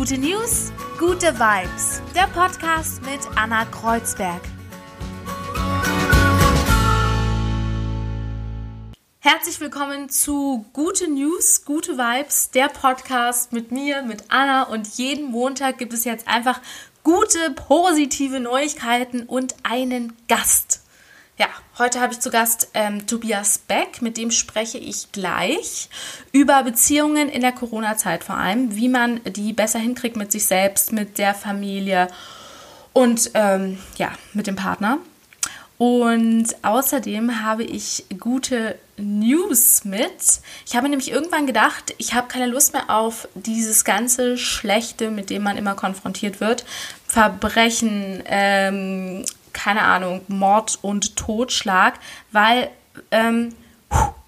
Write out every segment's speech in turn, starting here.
Gute News, gute Vibes. Der Podcast mit Anna Kreuzberg. Herzlich willkommen zu Gute News, gute Vibes, der Podcast mit mir, mit Anna und jeden Montag gibt es jetzt einfach gute, positive Neuigkeiten und einen Gast. Ja, heute habe ich zu Gast ähm, Tobias Beck, mit dem spreche ich gleich über Beziehungen in der Corona-Zeit vor allem, wie man die besser hinkriegt mit sich selbst, mit der Familie und ähm, ja, mit dem Partner. Und außerdem habe ich gute News mit. Ich habe nämlich irgendwann gedacht, ich habe keine Lust mehr auf dieses ganze Schlechte, mit dem man immer konfrontiert wird. Verbrechen, ähm, keine Ahnung, Mord und Totschlag, weil ähm,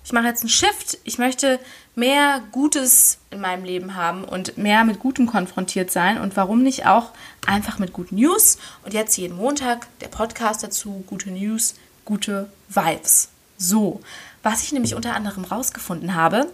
ich mache jetzt einen Shift. Ich möchte mehr Gutes in meinem Leben haben und mehr mit Gutem konfrontiert sein. Und warum nicht auch einfach mit guten News? Und jetzt jeden Montag der Podcast dazu, gute News, gute Vibes. So, was ich nämlich unter anderem rausgefunden habe,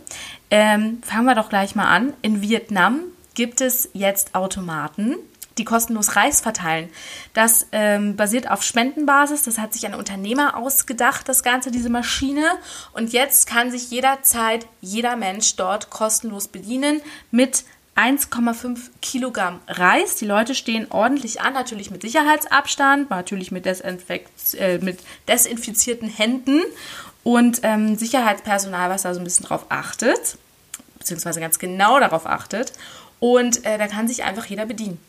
ähm, fangen wir doch gleich mal an. In Vietnam gibt es jetzt Automaten, die kostenlos Reis verteilen. Das ähm, basiert auf Spendenbasis. Das hat sich ein Unternehmer ausgedacht, das Ganze, diese Maschine. Und jetzt kann sich jederzeit jeder Mensch dort kostenlos bedienen mit 1,5 Kilogramm Reis. Die Leute stehen ordentlich an, natürlich mit Sicherheitsabstand, natürlich mit, Desinfekt, äh, mit desinfizierten Händen und ähm, Sicherheitspersonal, was da so ein bisschen drauf achtet, beziehungsweise ganz genau darauf achtet. Und äh, da kann sich einfach jeder bedienen.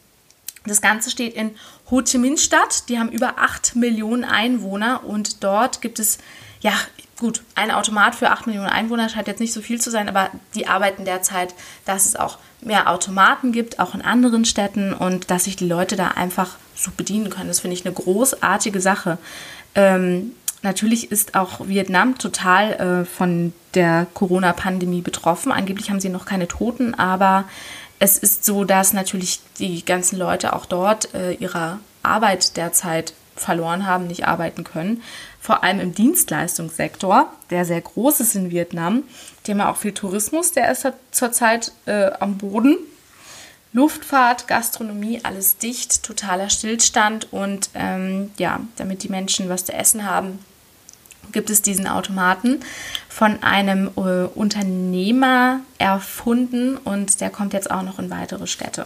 Das Ganze steht in Ho Chi Minh Stadt. Die haben über 8 Millionen Einwohner und dort gibt es, ja, gut, ein Automat für 8 Millionen Einwohner scheint jetzt nicht so viel zu sein, aber die arbeiten derzeit, dass es auch mehr Automaten gibt, auch in anderen Städten und dass sich die Leute da einfach so bedienen können. Das finde ich eine großartige Sache. Ähm, natürlich ist auch Vietnam total äh, von der Corona-Pandemie betroffen. Angeblich haben sie noch keine Toten, aber es ist so, dass natürlich die ganzen Leute auch dort äh, ihre Arbeit derzeit verloren haben, nicht arbeiten können. Vor allem im Dienstleistungssektor, der sehr groß ist in Vietnam. Haben auch viel Tourismus, der ist zurzeit äh, am Boden. Luftfahrt, Gastronomie, alles dicht, totaler Stillstand und ähm, ja, damit die Menschen was zu essen haben, gibt es diesen Automaten von einem äh, Unternehmer erfunden und der kommt jetzt auch noch in weitere Städte.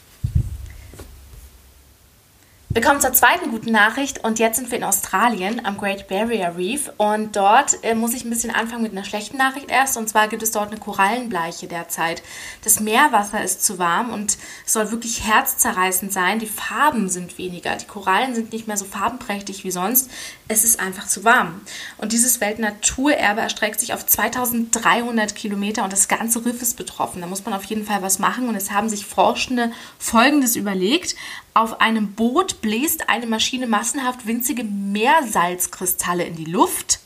Wir kommen zur zweiten guten Nachricht und jetzt sind wir in Australien am Great Barrier Reef und dort äh, muss ich ein bisschen anfangen mit einer schlechten Nachricht erst und zwar gibt es dort eine Korallenbleiche derzeit. Das Meerwasser ist zu warm und soll wirklich herzzerreißend sein. Die Farben sind weniger, die Korallen sind nicht mehr so farbenprächtig wie sonst. Es ist einfach zu warm. Und dieses Weltnaturerbe erstreckt sich auf 2300 Kilometer und das ganze Riff ist betroffen. Da muss man auf jeden Fall was machen und es haben sich Forschende Folgendes überlegt. Auf einem Boot bläst eine Maschine massenhaft winzige Meersalzkristalle in die Luft.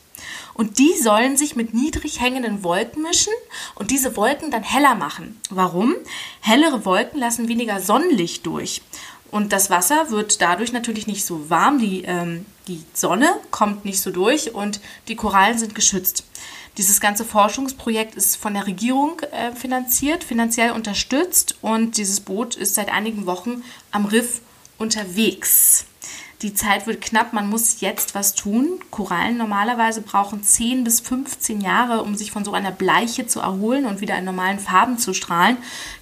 Und die sollen sich mit niedrig hängenden Wolken mischen und diese Wolken dann heller machen. Warum? Hellere Wolken lassen weniger Sonnenlicht durch. Und das Wasser wird dadurch natürlich nicht so warm, die, ähm, die Sonne kommt nicht so durch und die Korallen sind geschützt. Dieses ganze Forschungsprojekt ist von der Regierung äh, finanziert, finanziell unterstützt und dieses Boot ist seit einigen Wochen am Riff unterwegs. Die Zeit wird knapp, man muss jetzt was tun. Korallen normalerweise brauchen 10 bis 15 Jahre, um sich von so einer Bleiche zu erholen und wieder in normalen Farben zu strahlen.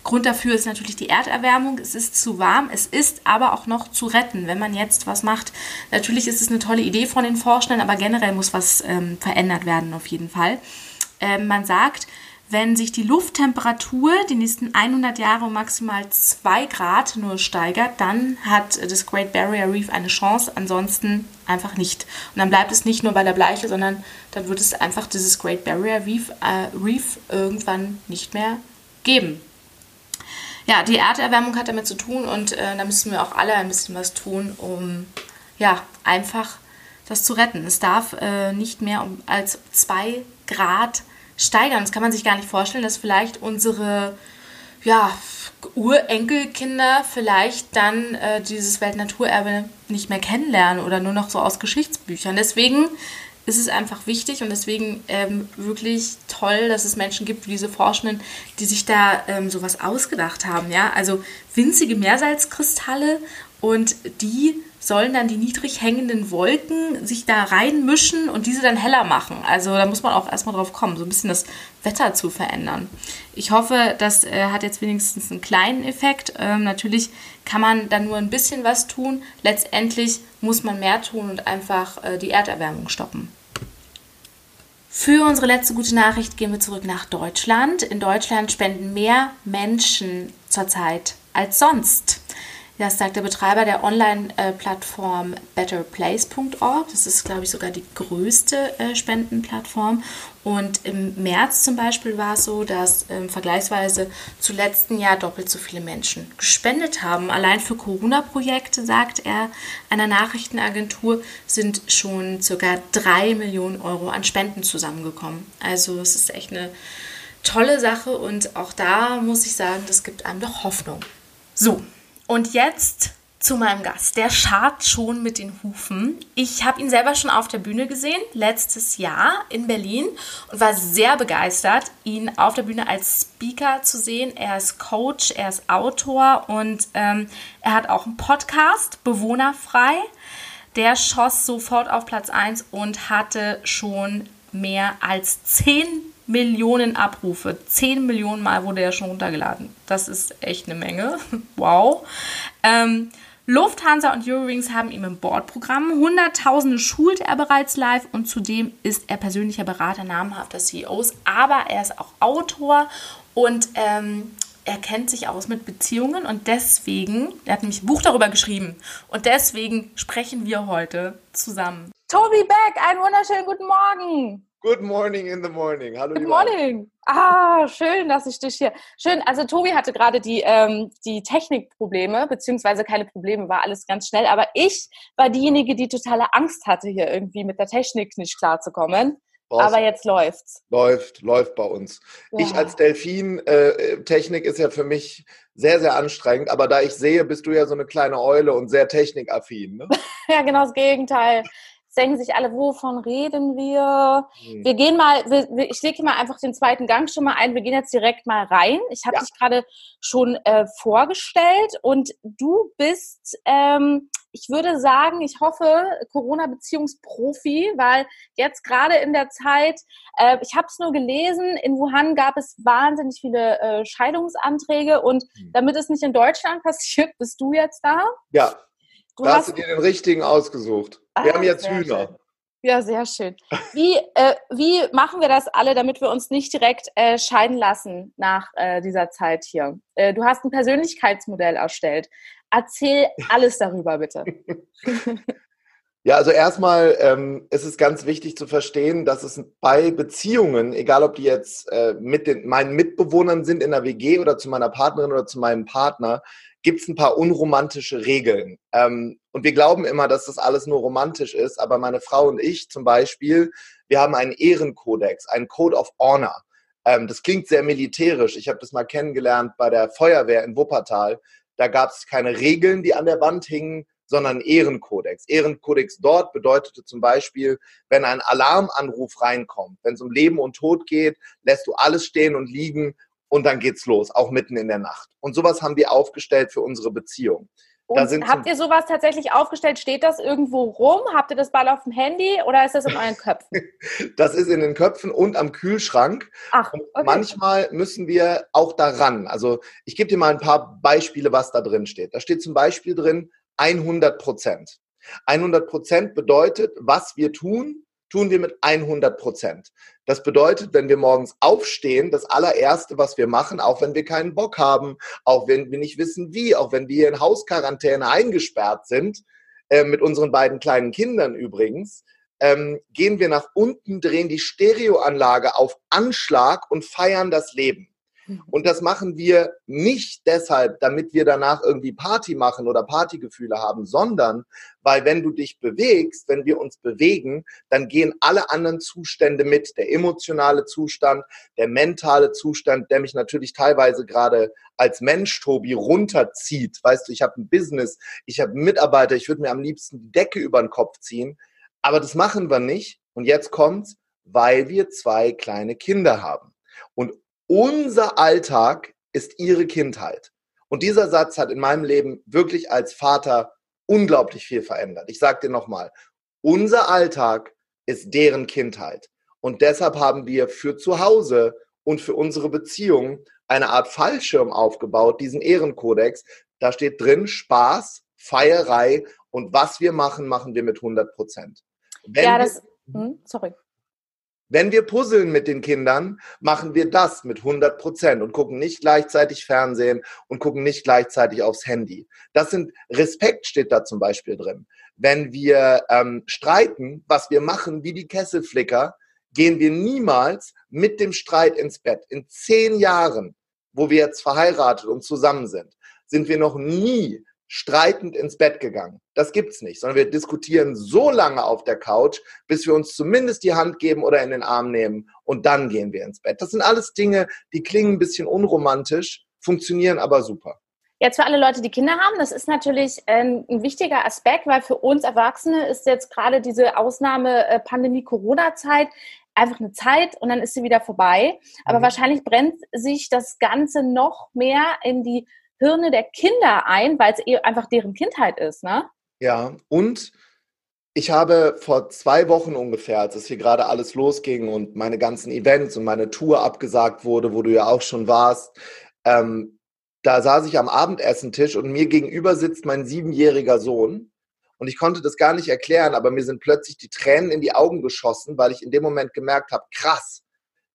Grund dafür ist natürlich die Erderwärmung. Es ist zu warm, es ist aber auch noch zu retten, wenn man jetzt was macht. Natürlich ist es eine tolle Idee von den Forschenden, aber generell muss was ähm, verändert werden auf jeden Fall. Ähm, man sagt, wenn sich die Lufttemperatur die nächsten 100 Jahre um maximal 2 Grad nur steigert, dann hat das Great Barrier Reef eine Chance, ansonsten einfach nicht. Und dann bleibt es nicht nur bei der Bleiche, sondern dann wird es einfach dieses Great Barrier Reef, äh, Reef irgendwann nicht mehr geben. Ja, die Erderwärmung hat damit zu tun und äh, da müssen wir auch alle ein bisschen was tun, um ja, einfach das zu retten. Es darf äh, nicht mehr als 2 Grad steigern. Das kann man sich gar nicht vorstellen, dass vielleicht unsere ja, Urenkelkinder vielleicht dann äh, dieses Weltnaturerbe nicht mehr kennenlernen oder nur noch so aus Geschichtsbüchern. Deswegen ist es einfach wichtig und deswegen ähm, wirklich toll, dass es Menschen gibt wie diese Forschenden, die sich da ähm, sowas ausgedacht haben. Ja? Also winzige Meersalzkristalle und die sollen dann die niedrig hängenden Wolken sich da reinmischen und diese dann heller machen. Also da muss man auch erstmal drauf kommen, so ein bisschen das Wetter zu verändern. Ich hoffe, das äh, hat jetzt wenigstens einen kleinen Effekt. Ähm, natürlich kann man dann nur ein bisschen was tun. Letztendlich muss man mehr tun und einfach äh, die Erderwärmung stoppen. Für unsere letzte gute Nachricht gehen wir zurück nach Deutschland. In Deutschland spenden mehr Menschen zurzeit als sonst. Das sagt der Betreiber der Online-Plattform betterplace.org. Das ist, glaube ich, sogar die größte äh, Spendenplattform. Und im März zum Beispiel war es so, dass ähm, vergleichsweise zu letzten Jahr doppelt so viele Menschen gespendet haben. Allein für Corona-Projekte, sagt er, einer Nachrichtenagentur sind schon circa drei Millionen Euro an Spenden zusammengekommen. Also es ist echt eine tolle Sache und auch da muss ich sagen, das gibt einem doch Hoffnung. So, und jetzt zu meinem Gast. Der schart schon mit den Hufen. Ich habe ihn selber schon auf der Bühne gesehen, letztes Jahr in Berlin und war sehr begeistert, ihn auf der Bühne als Speaker zu sehen. Er ist Coach, er ist Autor und ähm, er hat auch einen Podcast, Bewohnerfrei. Der schoss sofort auf Platz 1 und hatte schon mehr als 10 Millionen Abrufe. 10 Millionen Mal wurde er schon runtergeladen. Das ist echt eine Menge. wow. Ähm, Lufthansa und Eurowings haben ihm im Bordprogramm. Hunderttausende schult er bereits live und zudem ist er persönlicher Berater namhafter CEOs, aber er ist auch Autor und ähm, er kennt sich aus mit Beziehungen und deswegen, er hat nämlich ein Buch darüber geschrieben und deswegen sprechen wir heute zusammen. Tobi Beck, einen wunderschönen guten Morgen. Good morning in the morning. Hallo. Good morning. Ah, schön, dass ich dich hier. Schön. Also Tobi hatte gerade die ähm, die Technikprobleme beziehungsweise keine Probleme, war alles ganz schnell. Aber ich war diejenige, die totale Angst hatte, hier irgendwie mit der Technik nicht klarzukommen. Aber jetzt läuft's. Läuft, läuft bei uns. Ja. Ich als Delfin, äh, Technik ist ja für mich sehr, sehr anstrengend. Aber da ich sehe, bist du ja so eine kleine Eule und sehr technikaffin. Ne? ja, genau das Gegenteil denken sich alle, wovon reden wir? Mhm. Wir gehen mal, wir, ich lege mal einfach den zweiten Gang schon mal ein. Wir gehen jetzt direkt mal rein. Ich habe ja. dich gerade schon äh, vorgestellt und du bist, ähm, ich würde sagen, ich hoffe, Corona-Beziehungsprofi, weil jetzt gerade in der Zeit, äh, ich habe es nur gelesen, in Wuhan gab es wahnsinnig viele äh, Scheidungsanträge und mhm. damit es nicht in Deutschland passiert, bist du jetzt da? Ja, Du da hast du dir den richtigen ausgesucht. Ah, wir haben jetzt Hühner. Schön. Ja, sehr schön. Wie, äh, wie machen wir das alle, damit wir uns nicht direkt äh, scheiden lassen nach äh, dieser Zeit hier? Äh, du hast ein Persönlichkeitsmodell erstellt. Erzähl alles darüber, bitte. Ja, also erstmal ähm, ist es ganz wichtig zu verstehen, dass es bei Beziehungen, egal ob die jetzt äh, mit den, meinen Mitbewohnern sind in der WG oder zu meiner Partnerin oder zu meinem Partner, gibt es ein paar unromantische Regeln. Ähm, und wir glauben immer, dass das alles nur romantisch ist, aber meine Frau und ich zum Beispiel, wir haben einen Ehrenkodex, einen Code of Honor. Ähm, das klingt sehr militärisch. Ich habe das mal kennengelernt bei der Feuerwehr in Wuppertal. Da gab es keine Regeln, die an der Wand hingen, sondern Ehrenkodex. Ehrenkodex dort bedeutete zum Beispiel, wenn ein Alarmanruf reinkommt, wenn es um Leben und Tod geht, lässt du alles stehen und liegen und dann geht's los, auch mitten in der Nacht. Und sowas haben wir aufgestellt für unsere Beziehung. Und habt ihr sowas tatsächlich aufgestellt? Steht das irgendwo rum? Habt ihr das bald auf dem Handy oder ist das in euren Köpfen? das ist in den Köpfen und am Kühlschrank. Ach, okay. Und manchmal müssen wir auch daran. Also ich gebe dir mal ein paar Beispiele, was da drin steht. Da steht zum Beispiel drin 100 Prozent. 100 Prozent bedeutet, was wir tun, tun wir mit 100 Prozent. Das bedeutet, wenn wir morgens aufstehen, das allererste, was wir machen, auch wenn wir keinen Bock haben, auch wenn wir nicht wissen wie, auch wenn wir in Hausquarantäne eingesperrt sind, äh, mit unseren beiden kleinen Kindern übrigens, ähm, gehen wir nach unten, drehen die Stereoanlage auf Anschlag und feiern das Leben. Mhm. Und das machen wir nicht deshalb, damit wir danach irgendwie Party machen oder Partygefühle haben, sondern weil wenn du dich bewegst, wenn wir uns bewegen, dann gehen alle anderen Zustände mit. Der emotionale Zustand, der mentale Zustand, der mich natürlich teilweise gerade als Mensch, Tobi, runterzieht. Weißt du, ich habe ein Business, ich habe Mitarbeiter, ich würde mir am liebsten die Decke über den Kopf ziehen. Aber das machen wir nicht, Und jetzt kommt's, weil wir zwei kleine Kinder haben. Und unser Alltag ist ihre Kindheit. Und dieser Satz hat in meinem Leben wirklich als Vater unglaublich viel verändert. Ich sage dir nochmal, unser Alltag ist deren Kindheit. Und deshalb haben wir für zu Hause und für unsere Beziehung eine Art Fallschirm aufgebaut, diesen Ehrenkodex. Da steht drin Spaß, Feierei und was wir machen, machen wir mit 100 Prozent. Ja, das, hm, sorry. Wenn wir puzzeln mit den Kindern, machen wir das mit 100 Prozent und gucken nicht gleichzeitig Fernsehen und gucken nicht gleichzeitig aufs Handy. Das sind, Respekt steht da zum Beispiel drin. Wenn wir ähm, streiten, was wir machen, wie die Kesselflicker, gehen wir niemals mit dem Streit ins Bett. In zehn Jahren, wo wir jetzt verheiratet und zusammen sind, sind wir noch nie streitend ins Bett gegangen. Das gibt's nicht, sondern wir diskutieren so lange auf der Couch, bis wir uns zumindest die Hand geben oder in den Arm nehmen und dann gehen wir ins Bett. Das sind alles Dinge, die klingen ein bisschen unromantisch, funktionieren aber super. Jetzt für alle Leute, die Kinder haben, das ist natürlich ein, ein wichtiger Aspekt, weil für uns Erwachsene ist jetzt gerade diese Ausnahme äh, Pandemie-Corona-Zeit einfach eine Zeit und dann ist sie wieder vorbei. Aber mhm. wahrscheinlich brennt sich das Ganze noch mehr in die Hirne der Kinder ein, weil es eh einfach deren Kindheit ist, ne? Ja, und ich habe vor zwei Wochen ungefähr, als es hier gerade alles losging und meine ganzen Events und meine Tour abgesagt wurde, wo du ja auch schon warst, ähm, da saß ich am Abendessentisch und mir gegenüber sitzt mein siebenjähriger Sohn. Und ich konnte das gar nicht erklären, aber mir sind plötzlich die Tränen in die Augen geschossen, weil ich in dem Moment gemerkt habe, krass,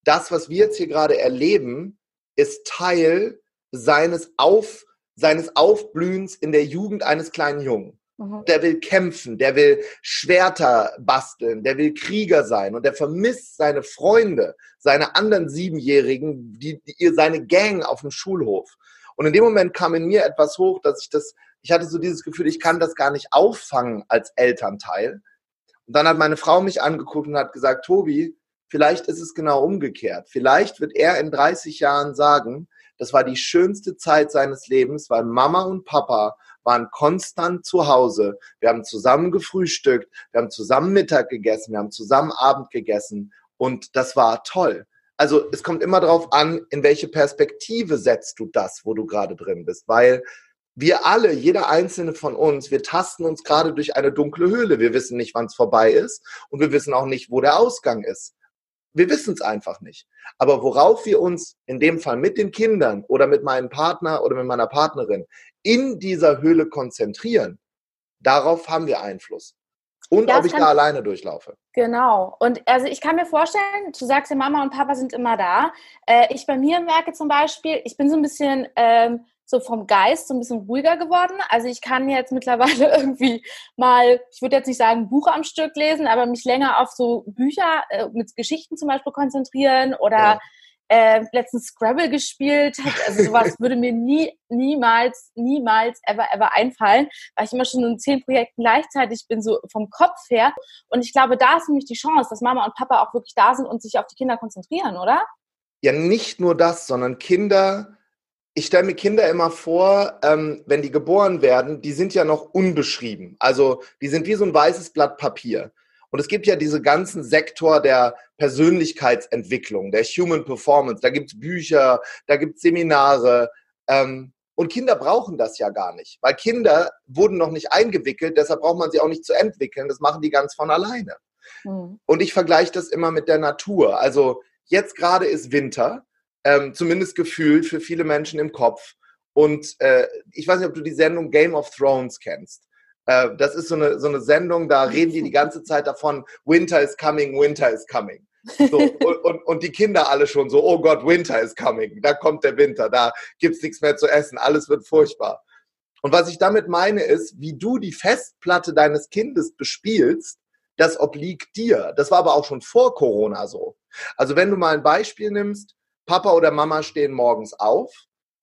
das, was wir jetzt hier gerade erleben, ist Teil seines, Auf, seines Aufblühens in der Jugend eines kleinen Jungen. Mhm. Der will kämpfen, der will Schwerter basteln, der will Krieger sein und der vermisst seine Freunde, seine anderen Siebenjährigen, die, die, seine Gang auf dem Schulhof. Und in dem Moment kam in mir etwas hoch, dass ich das, ich hatte so dieses Gefühl, ich kann das gar nicht auffangen als Elternteil. Und dann hat meine Frau mich angeguckt und hat gesagt, Tobi, vielleicht ist es genau umgekehrt. Vielleicht wird er in 30 Jahren sagen, das war die schönste Zeit seines Lebens, weil Mama und Papa waren konstant zu Hause. Wir haben zusammen gefrühstückt, wir haben zusammen Mittag gegessen, wir haben zusammen Abend gegessen und das war toll. Also es kommt immer darauf an, in welche Perspektive setzt du das, wo du gerade drin bist, weil wir alle, jeder einzelne von uns, wir tasten uns gerade durch eine dunkle Höhle. Wir wissen nicht, wann es vorbei ist und wir wissen auch nicht, wo der Ausgang ist. Wir wissen es einfach nicht. Aber worauf wir uns in dem Fall mit den Kindern oder mit meinem Partner oder mit meiner Partnerin in dieser Höhle konzentrieren, darauf haben wir Einfluss. Und ja, ob ich da alleine durchlaufe. Genau. Und also ich kann mir vorstellen, du sagst ja, Mama und Papa sind immer da. Äh, ich bei mir merke zum Beispiel, ich bin so ein bisschen ähm, so vom Geist so ein bisschen ruhiger geworden. Also ich kann jetzt mittlerweile irgendwie mal, ich würde jetzt nicht sagen Buch am Stück lesen, aber mich länger auf so Bücher äh, mit Geschichten zum Beispiel konzentrieren oder ja. äh, letztens Scrabble gespielt. Also sowas würde mir nie, niemals, niemals, ever, ever einfallen, weil ich immer schon in zehn Projekten gleichzeitig bin, so vom Kopf her. Und ich glaube, da ist nämlich die Chance, dass Mama und Papa auch wirklich da sind und sich auf die Kinder konzentrieren, oder? Ja, nicht nur das, sondern Kinder ich stelle mir Kinder immer vor, ähm, wenn die geboren werden, die sind ja noch unbeschrieben. Also die sind wie so ein weißes Blatt Papier. Und es gibt ja diese ganzen Sektor der Persönlichkeitsentwicklung, der Human Performance. Da gibt es Bücher, da gibt es Seminare. Ähm, und Kinder brauchen das ja gar nicht, weil Kinder wurden noch nicht eingewickelt, deshalb braucht man sie auch nicht zu entwickeln. Das machen die ganz von alleine. Mhm. Und ich vergleiche das immer mit der Natur. Also jetzt gerade ist Winter ähm, zumindest gefühlt für viele Menschen im Kopf. Und äh, ich weiß nicht, ob du die Sendung Game of Thrones kennst. Äh, das ist so eine, so eine Sendung, da reden die die ganze Zeit davon, Winter is coming, Winter is coming. So, und, und, und, die Kinder alle schon so, oh Gott, Winter is coming, da kommt der Winter, da gibt's nichts mehr zu essen, alles wird furchtbar. Und was ich damit meine ist, wie du die Festplatte deines Kindes bespielst, das obliegt dir. Das war aber auch schon vor Corona so. Also wenn du mal ein Beispiel nimmst, Papa oder Mama stehen morgens auf.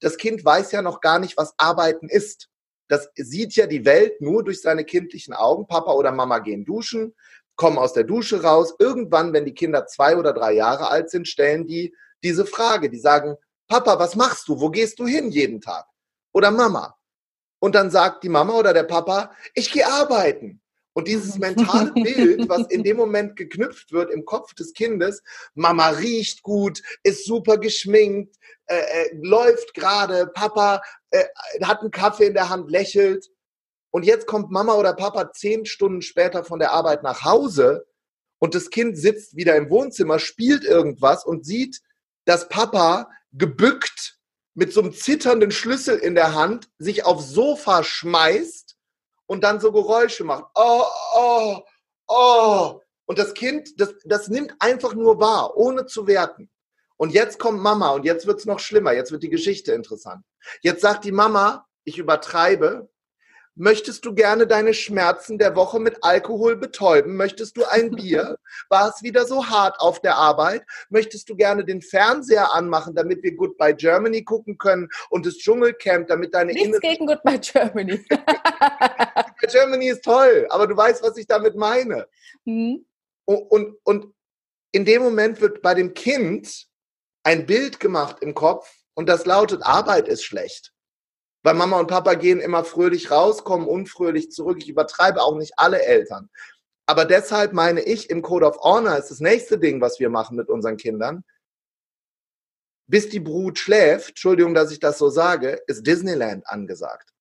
Das Kind weiß ja noch gar nicht, was Arbeiten ist. Das sieht ja die Welt nur durch seine kindlichen Augen. Papa oder Mama gehen duschen, kommen aus der Dusche raus. Irgendwann, wenn die Kinder zwei oder drei Jahre alt sind, stellen die diese Frage. Die sagen, Papa, was machst du? Wo gehst du hin jeden Tag? Oder Mama. Und dann sagt die Mama oder der Papa, ich gehe arbeiten. Und dieses mentale Bild, was in dem Moment geknüpft wird im Kopf des Kindes, Mama riecht gut, ist super geschminkt, äh, äh, läuft gerade, Papa äh, hat einen Kaffee in der Hand, lächelt. Und jetzt kommt Mama oder Papa zehn Stunden später von der Arbeit nach Hause und das Kind sitzt wieder im Wohnzimmer, spielt irgendwas und sieht, dass Papa gebückt mit so einem zitternden Schlüssel in der Hand sich aufs Sofa schmeißt und dann so Geräusche macht. Oh, oh, oh. Und das Kind, das, das nimmt einfach nur wahr, ohne zu werten. Und jetzt kommt Mama und jetzt wird's noch schlimmer. Jetzt wird die Geschichte interessant. Jetzt sagt die Mama, ich übertreibe, Möchtest du gerne deine Schmerzen der Woche mit Alkohol betäuben? Möchtest du ein Bier? War es wieder so hart auf der Arbeit? Möchtest du gerne den Fernseher anmachen, damit wir Goodbye Germany gucken können und das Dschungelcamp, damit deine Nichts gegen Goodbye Germany. Germany ist toll, aber du weißt, was ich damit meine. Mhm. Und, und, und in dem Moment wird bei dem Kind ein Bild gemacht im Kopf und das lautet, Arbeit ist schlecht. Weil Mama und Papa gehen immer fröhlich raus, kommen unfröhlich zurück. Ich übertreibe auch nicht alle Eltern. Aber deshalb meine ich, im Code of Honor ist das nächste Ding, was wir machen mit unseren Kindern. Bis die Brut schläft, Entschuldigung, dass ich das so sage, ist Disneyland angesagt.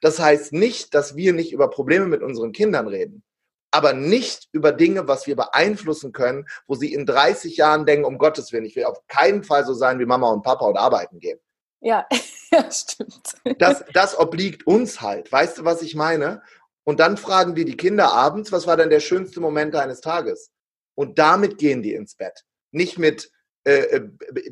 Das heißt nicht, dass wir nicht über Probleme mit unseren Kindern reden, aber nicht über Dinge, was wir beeinflussen können, wo sie in 30 Jahren denken, um Gottes Willen, ich will auf keinen Fall so sein wie Mama und Papa und arbeiten gehen. Ja, ja, stimmt. Das, das obliegt uns halt. Weißt du, was ich meine? Und dann fragen wir die Kinder abends, was war denn der schönste Moment deines Tages? Und damit gehen die ins Bett. Nicht mit, äh,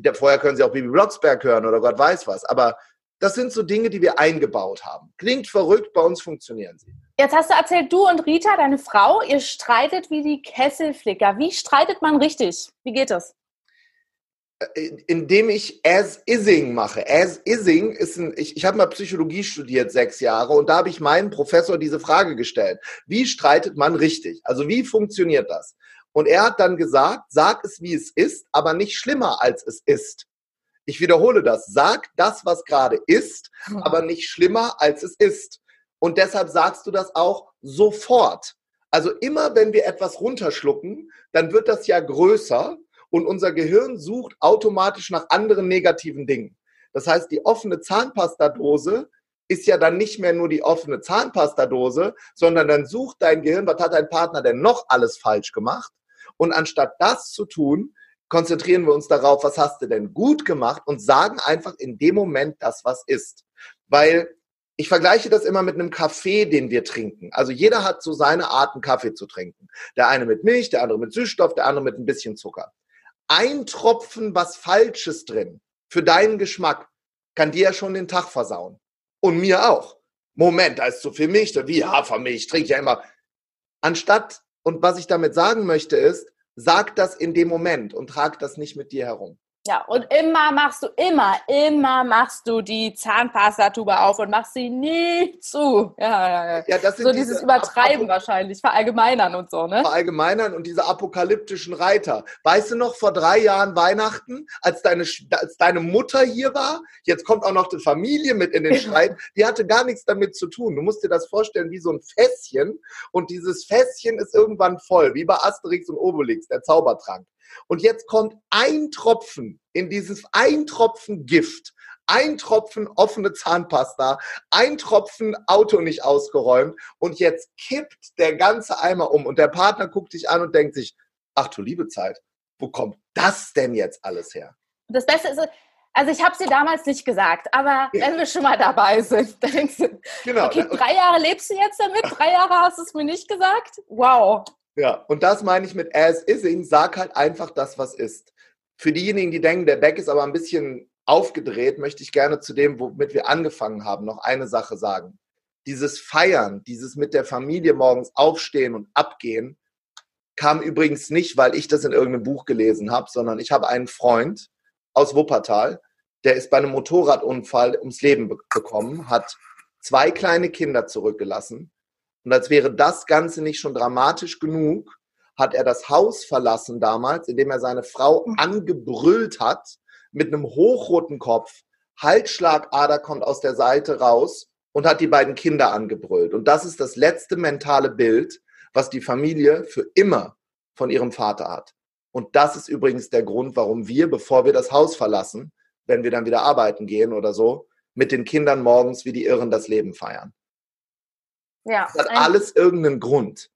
äh, vorher können sie auch Bibi Blocksberg hören oder Gott weiß was. Aber das sind so Dinge, die wir eingebaut haben. Klingt verrückt, bei uns funktionieren sie. Jetzt hast du erzählt, du und Rita, deine Frau, ihr streitet wie die Kesselflicker. Wie streitet man richtig? Wie geht das? indem ich As-Ising mache. As-Ising ist ein, ich, ich habe mal Psychologie studiert sechs Jahre und da habe ich meinem Professor diese Frage gestellt. Wie streitet man richtig? Also wie funktioniert das? Und er hat dann gesagt, sag es wie es ist, aber nicht schlimmer als es ist. Ich wiederhole das. Sag das, was gerade ist, aber nicht schlimmer als es ist. Und deshalb sagst du das auch sofort. Also immer, wenn wir etwas runterschlucken, dann wird das ja größer und unser Gehirn sucht automatisch nach anderen negativen Dingen. Das heißt, die offene Zahnpastadose ist ja dann nicht mehr nur die offene Zahnpastadose, sondern dann sucht dein Gehirn, was hat dein Partner denn noch alles falsch gemacht? Und anstatt das zu tun, konzentrieren wir uns darauf, was hast du denn gut gemacht und sagen einfach in dem Moment das, was ist. Weil ich vergleiche das immer mit einem Kaffee, den wir trinken. Also jeder hat so seine Art, einen Kaffee zu trinken. Der eine mit Milch, der andere mit Süßstoff, der andere mit ein bisschen Zucker ein Tropfen was Falsches drin für deinen Geschmack kann dir ja schon den Tag versauen. Und mir auch. Moment, da ist zu viel Milch. Wie Hafermilch, trinke ich ja immer. Anstatt, und was ich damit sagen möchte ist, sag das in dem Moment und trag das nicht mit dir herum. Ja, und immer machst du, immer, immer machst du die Zahnpastatube auf und machst sie nie zu. Ja, ja, ja. ja das sind so dieses Übertreiben Ap wahrscheinlich, verallgemeinern und so, ne? Verallgemeinern und diese apokalyptischen Reiter. Weißt du noch, vor drei Jahren Weihnachten, als deine, als deine Mutter hier war, jetzt kommt auch noch die Familie mit in den Streit, die hatte gar nichts damit zu tun. Du musst dir das vorstellen wie so ein Fässchen und dieses Fässchen ist irgendwann voll, wie bei Asterix und Obelix, der Zaubertrank. Und jetzt kommt ein Tropfen in dieses ein Tropfen Gift, ein Tropfen offene Zahnpasta, ein Tropfen Auto nicht ausgeräumt und jetzt kippt der ganze Eimer um und der Partner guckt dich an und denkt sich, ach du liebe Zeit, wo kommt das denn jetzt alles her? Das Beste ist, also ich habe es dir damals nicht gesagt, aber wenn wir schon mal dabei sind, dann denkst du, genau. okay, drei Jahre lebst du jetzt damit, drei Jahre hast du es mir nicht gesagt? Wow. Ja, und das meine ich mit as ising, sag halt einfach das, was ist. Für diejenigen, die denken, der Back ist aber ein bisschen aufgedreht, möchte ich gerne zu dem, womit wir angefangen haben, noch eine Sache sagen. Dieses Feiern, dieses mit der Familie morgens aufstehen und abgehen, kam übrigens nicht, weil ich das in irgendeinem Buch gelesen habe, sondern ich habe einen Freund aus Wuppertal, der ist bei einem Motorradunfall ums Leben bekommen, hat zwei kleine Kinder zurückgelassen und als wäre das Ganze nicht schon dramatisch genug, hat er das Haus verlassen damals, indem er seine Frau mhm. angebrüllt hat mit einem hochroten Kopf. Halsschlagader kommt aus der Seite raus und hat die beiden Kinder angebrüllt. Und das ist das letzte mentale Bild, was die Familie für immer von ihrem Vater hat. Und das ist übrigens der Grund, warum wir, bevor wir das Haus verlassen, wenn wir dann wieder arbeiten gehen oder so, mit den Kindern morgens wie die Irren das Leben feiern. Ja. Das hat alles irgendeinen Grund.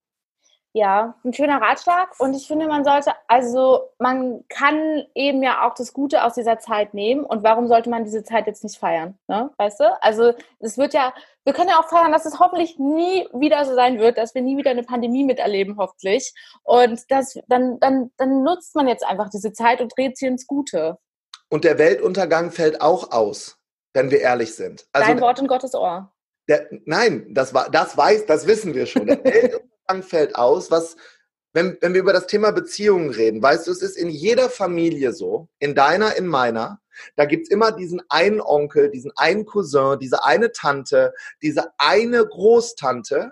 Ja, ein schöner Ratschlag. Und ich finde, man sollte, also man kann eben ja auch das Gute aus dieser Zeit nehmen. Und warum sollte man diese Zeit jetzt nicht feiern? Ne? Weißt du? Also es wird ja, wir können ja auch feiern, dass es hoffentlich nie wieder so sein wird, dass wir nie wieder eine Pandemie miterleben, hoffentlich. Und das, dann, dann, dann nutzt man jetzt einfach diese Zeit und dreht sie ins Gute. Und der Weltuntergang fällt auch aus, wenn wir ehrlich sind. Also Dein Wort in Gottes Ohr. Der, nein, das, war, das weiß, das wissen wir schon. Der Weltuntergang fällt aus, was, wenn, wenn wir über das Thema Beziehungen reden, weißt du, es ist in jeder Familie so, in deiner, in meiner, da gibt es immer diesen einen Onkel, diesen einen Cousin, diese eine Tante, diese eine Großtante,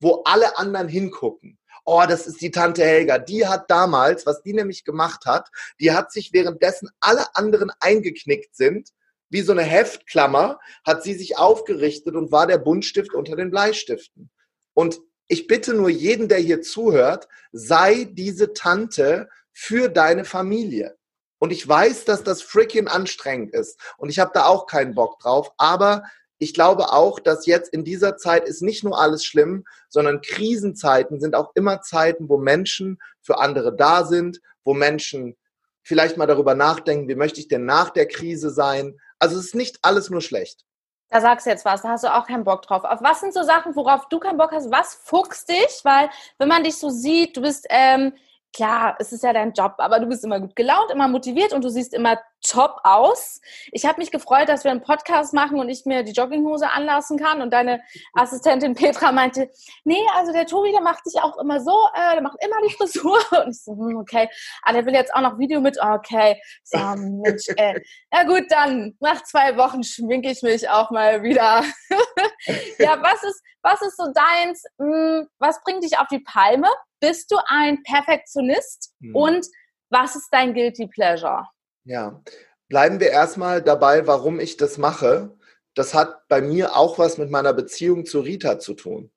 wo alle anderen hingucken. Oh, das ist die Tante Helga. Die hat damals, was die nämlich gemacht hat, die hat sich währenddessen alle anderen eingeknickt sind, wie so eine Heftklammer, hat sie sich aufgerichtet und war der Buntstift unter den Bleistiften. Und ich bitte nur jeden, der hier zuhört, sei diese Tante für deine Familie. Und ich weiß, dass das freaking anstrengend ist. Und ich habe da auch keinen Bock drauf. Aber ich glaube auch, dass jetzt in dieser Zeit ist nicht nur alles schlimm, sondern Krisenzeiten sind auch immer Zeiten, wo Menschen für andere da sind, wo Menschen vielleicht mal darüber nachdenken, wie möchte ich denn nach der Krise sein, also es ist nicht alles nur schlecht. Da sagst du jetzt was, da hast du auch keinen Bock drauf. Auf was sind so Sachen, worauf du keinen Bock hast? Was fuchst dich? Weil wenn man dich so sieht, du bist ähm, klar, es ist ja dein Job, aber du bist immer gut gelaunt, immer motiviert und du siehst immer top aus. Ich habe mich gefreut, dass wir einen Podcast machen und ich mir die Jogginghose anlassen kann. Und deine Assistentin Petra meinte, nee, also der Tobi, der macht sich auch immer so, äh, der macht immer die Frisur. Und ich so, hm, okay. Ah, der will jetzt auch noch Video mit, okay. So, Mensch, äh. Ja gut, dann nach zwei Wochen schminke ich mich auch mal wieder. ja, was ist, was ist so deins? Hm, was bringt dich auf die Palme? Bist du ein Perfektionist? Hm. Und was ist dein Guilty Pleasure? Ja, bleiben wir erstmal dabei, warum ich das mache. Das hat bei mir auch was mit meiner Beziehung zu Rita zu tun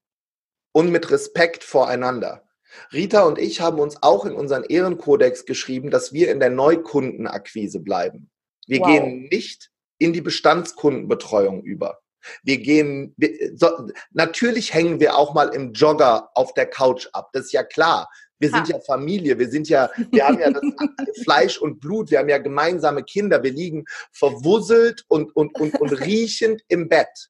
und mit Respekt voreinander. Rita und ich haben uns auch in unseren Ehrenkodex geschrieben, dass wir in der Neukundenakquise bleiben. Wir wow. gehen nicht in die Bestandskundenbetreuung über. Wir gehen, wir, so, natürlich hängen wir auch mal im Jogger auf der Couch ab. Das ist ja klar. Wir sind ja Familie, wir sind ja, wir haben ja das Fleisch und Blut, wir haben ja gemeinsame Kinder, wir liegen verwuselt und, und, und, und riechend im Bett.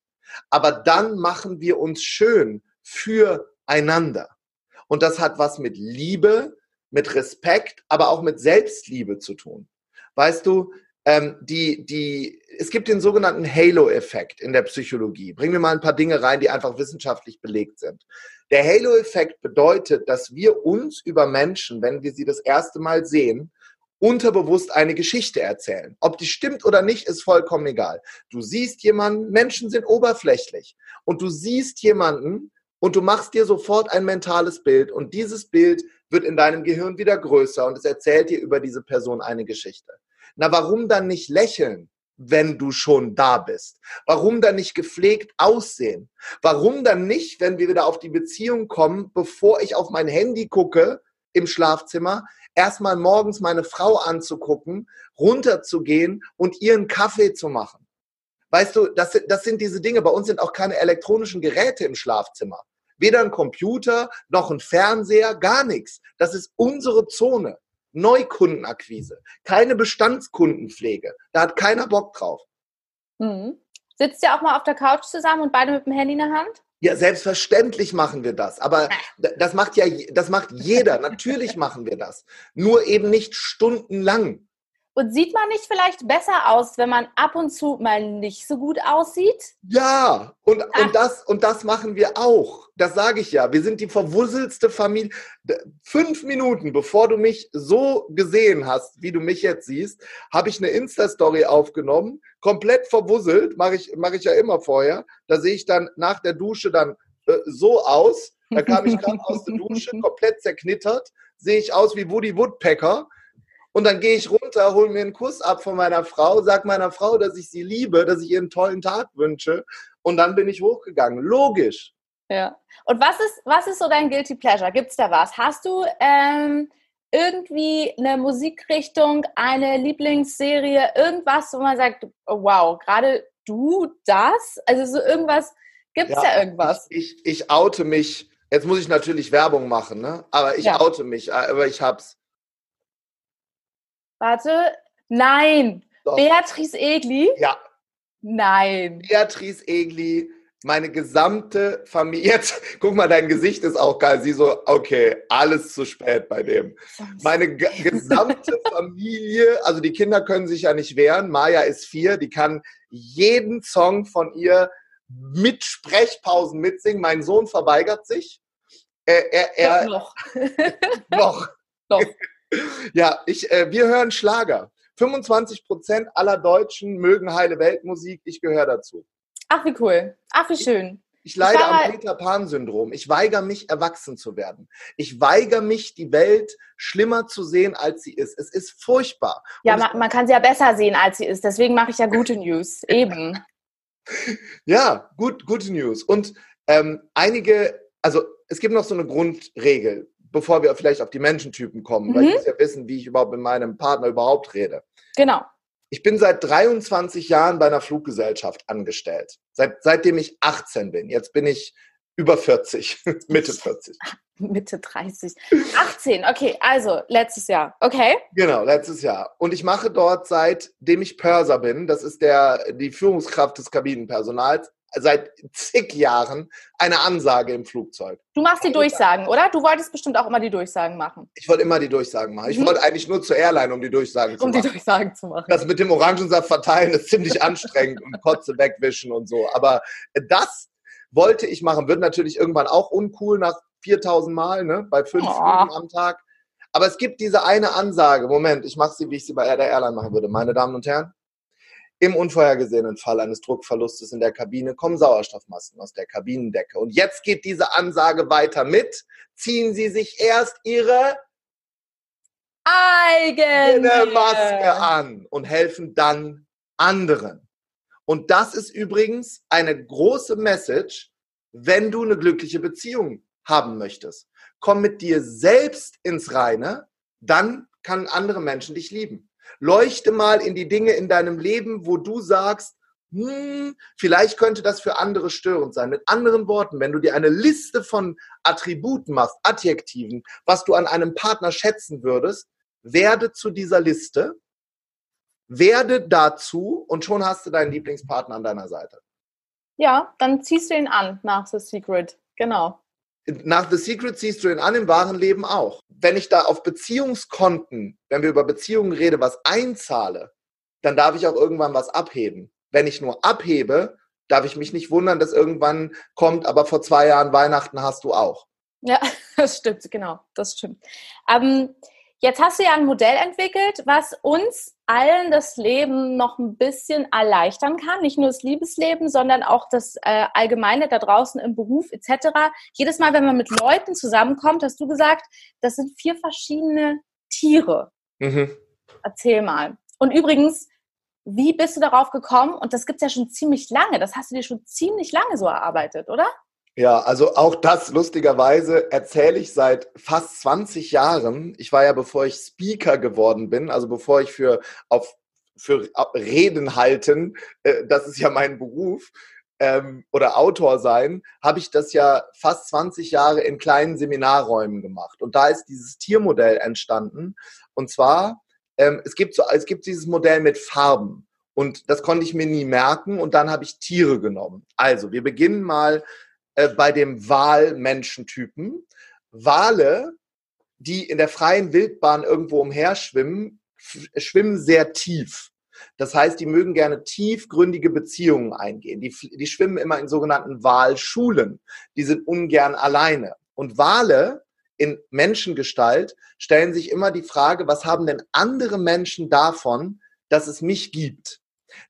Aber dann machen wir uns schön füreinander. Und das hat was mit Liebe, mit Respekt, aber auch mit Selbstliebe zu tun. Weißt du, ähm, die, die, es gibt den sogenannten Halo-Effekt in der Psychologie. Bringen wir mal ein paar Dinge rein, die einfach wissenschaftlich belegt sind. Der Halo-Effekt bedeutet, dass wir uns über Menschen, wenn wir sie das erste Mal sehen, unterbewusst eine Geschichte erzählen. Ob die stimmt oder nicht, ist vollkommen egal. Du siehst jemanden, Menschen sind oberflächlich und du siehst jemanden und du machst dir sofort ein mentales Bild und dieses Bild wird in deinem Gehirn wieder größer und es erzählt dir über diese Person eine Geschichte. Na, warum dann nicht lächeln, wenn du schon da bist? Warum dann nicht gepflegt aussehen? Warum dann nicht, wenn wir wieder auf die Beziehung kommen, bevor ich auf mein Handy gucke im Schlafzimmer, erstmal morgens meine Frau anzugucken, runterzugehen und ihren Kaffee zu machen? Weißt du, das, das sind diese Dinge. Bei uns sind auch keine elektronischen Geräte im Schlafzimmer. Weder ein Computer noch ein Fernseher, gar nichts. Das ist unsere Zone. Neukundenakquise, keine Bestandskundenpflege. Da hat keiner Bock drauf. Mhm. Sitzt ihr auch mal auf der Couch zusammen und beide mit dem Handy in der Hand? Ja, selbstverständlich machen wir das. Aber das macht ja, das macht jeder. Natürlich machen wir das. Nur eben nicht stundenlang. Und sieht man nicht vielleicht besser aus, wenn man ab und zu mal nicht so gut aussieht? Ja, und, und, das, und das machen wir auch. Das sage ich ja. Wir sind die verwusselste Familie. Fünf Minuten bevor du mich so gesehen hast, wie du mich jetzt siehst, habe ich eine Insta-Story aufgenommen, komplett verwusselt, mache ich, mach ich ja immer vorher. Da sehe ich dann nach der Dusche dann äh, so aus. Da kam ich gerade aus der Dusche, komplett zerknittert. Sehe ich aus wie Woody Woodpecker und dann gehe ich runter, hole mir einen Kuss ab von meiner Frau, sag meiner Frau, dass ich sie liebe, dass ich ihr einen tollen Tag wünsche. Und dann bin ich hochgegangen. Logisch. Ja. Und was ist, was ist so dein Guilty Pleasure? Gibt es da was? Hast du ähm, irgendwie eine Musikrichtung, eine Lieblingsserie, irgendwas, wo man sagt, oh, wow, gerade du das? Also so irgendwas, gibt es ja, da irgendwas? Ich, ich, ich oute mich, jetzt muss ich natürlich Werbung machen, ne? aber ich ja. oute mich, aber ich hab's. Warte, nein, Doch. Beatrice Egli? Ja. Nein. Beatrice Egli meine gesamte Familie, jetzt guck mal, dein Gesicht ist auch geil. Sie so, okay, alles zu spät bei dem. Meine gesamte Familie, also die Kinder können sich ja nicht wehren. Maya ist vier, die kann jeden Song von ihr mit Sprechpausen mitsingen. Mein Sohn verweigert sich. Er, er, er noch. noch. noch. Ja, ich, äh, wir hören Schlager. 25 Prozent aller Deutschen mögen heile Weltmusik. Ich gehöre dazu. Ach, wie cool. Ach, wie schön. Ich leide ich am Peter Pan-Syndrom. Ich weigere mich, erwachsen zu werden. Ich weigere mich, die Welt schlimmer zu sehen, als sie ist. Es ist furchtbar. Ja, man, man, kann sie ja besser sehen, als sie ist. Deswegen mache ich ja gute News. Eben. ja, gut, gute News. Und ähm, einige, also es gibt noch so eine Grundregel, bevor wir vielleicht auf die Menschentypen kommen, mhm. weil ich muss ja wissen, wie ich überhaupt mit meinem Partner überhaupt rede. Genau. Ich bin seit 23 Jahren bei einer Fluggesellschaft angestellt. Seit, seitdem ich 18 bin. Jetzt bin ich über 40, Mitte 40. Mitte 30. 18, okay, also letztes Jahr, okay? Genau, letztes Jahr. Und ich mache dort, seitdem ich Pörser bin, das ist der, die Führungskraft des Kabinenpersonals, seit zig Jahren eine Ansage im Flugzeug. Du machst die Durchsagen, oder? Du wolltest bestimmt auch immer die Durchsagen machen. Ich wollte immer die Durchsagen machen. Ich mhm. wollte eigentlich nur zur Airline, um die Durchsagen zu um machen. Um die Durchsagen zu machen. Das mit dem Orangensaft verteilen ist ziemlich anstrengend und Kotze wegwischen und so. Aber das wollte ich machen. Wird natürlich irgendwann auch uncool nach 4000 Mal, ne? bei fünf oh. Flügen am Tag. Aber es gibt diese eine Ansage. Moment, ich mache sie, wie ich sie bei der Airline machen würde. Meine Damen und Herren, im unvorhergesehenen Fall eines Druckverlustes in der Kabine kommen Sauerstoffmasken aus der Kabinendecke. Und jetzt geht diese Ansage weiter mit. Ziehen Sie sich erst Ihre eigene Maske an und helfen dann anderen. Und das ist übrigens eine große Message, wenn du eine glückliche Beziehung haben möchtest. Komm mit dir selbst ins Reine, dann kann andere Menschen dich lieben. Leuchte mal in die Dinge in deinem Leben, wo du sagst, hm, vielleicht könnte das für andere störend sein. Mit anderen Worten, wenn du dir eine Liste von Attributen machst, Adjektiven, was du an einem Partner schätzen würdest, werde zu dieser Liste, werde dazu und schon hast du deinen Lieblingspartner an deiner Seite. Ja, dann ziehst du ihn an nach The Secret. Genau. Nach The Secret ziehst du an, im wahren Leben auch. Wenn ich da auf Beziehungskonten, wenn wir über Beziehungen reden, was einzahle, dann darf ich auch irgendwann was abheben. Wenn ich nur abhebe, darf ich mich nicht wundern, dass irgendwann kommt, aber vor zwei Jahren Weihnachten hast du auch. Ja, das stimmt, genau, das stimmt. Ähm, Jetzt hast du ja ein Modell entwickelt, was uns allen das Leben noch ein bisschen erleichtern kann. Nicht nur das Liebesleben, sondern auch das äh, Allgemeine da draußen im Beruf etc. Jedes Mal, wenn man mit Leuten zusammenkommt, hast du gesagt, das sind vier verschiedene Tiere. Mhm. Erzähl mal. Und übrigens, wie bist du darauf gekommen? Und das gibt es ja schon ziemlich lange. Das hast du dir schon ziemlich lange so erarbeitet, oder? Ja, also auch das lustigerweise erzähle ich seit fast 20 Jahren. Ich war ja, bevor ich Speaker geworden bin, also bevor ich für auf für Reden halten, äh, das ist ja mein Beruf, ähm, oder Autor sein, habe ich das ja fast 20 Jahre in kleinen Seminarräumen gemacht. Und da ist dieses Tiermodell entstanden. Und zwar, ähm, es, gibt so, es gibt dieses Modell mit Farben. Und das konnte ich mir nie merken. Und dann habe ich Tiere genommen. Also, wir beginnen mal äh, bei dem Walmenschentypen. Wale, die in der freien Wildbahn irgendwo umherschwimmen, schwimmen sehr tief. Das heißt, die mögen gerne tiefgründige Beziehungen eingehen. Die, die schwimmen immer in sogenannten Walschulen. Die sind ungern alleine. Und Wale in Menschengestalt stellen sich immer die Frage, was haben denn andere Menschen davon, dass es mich gibt?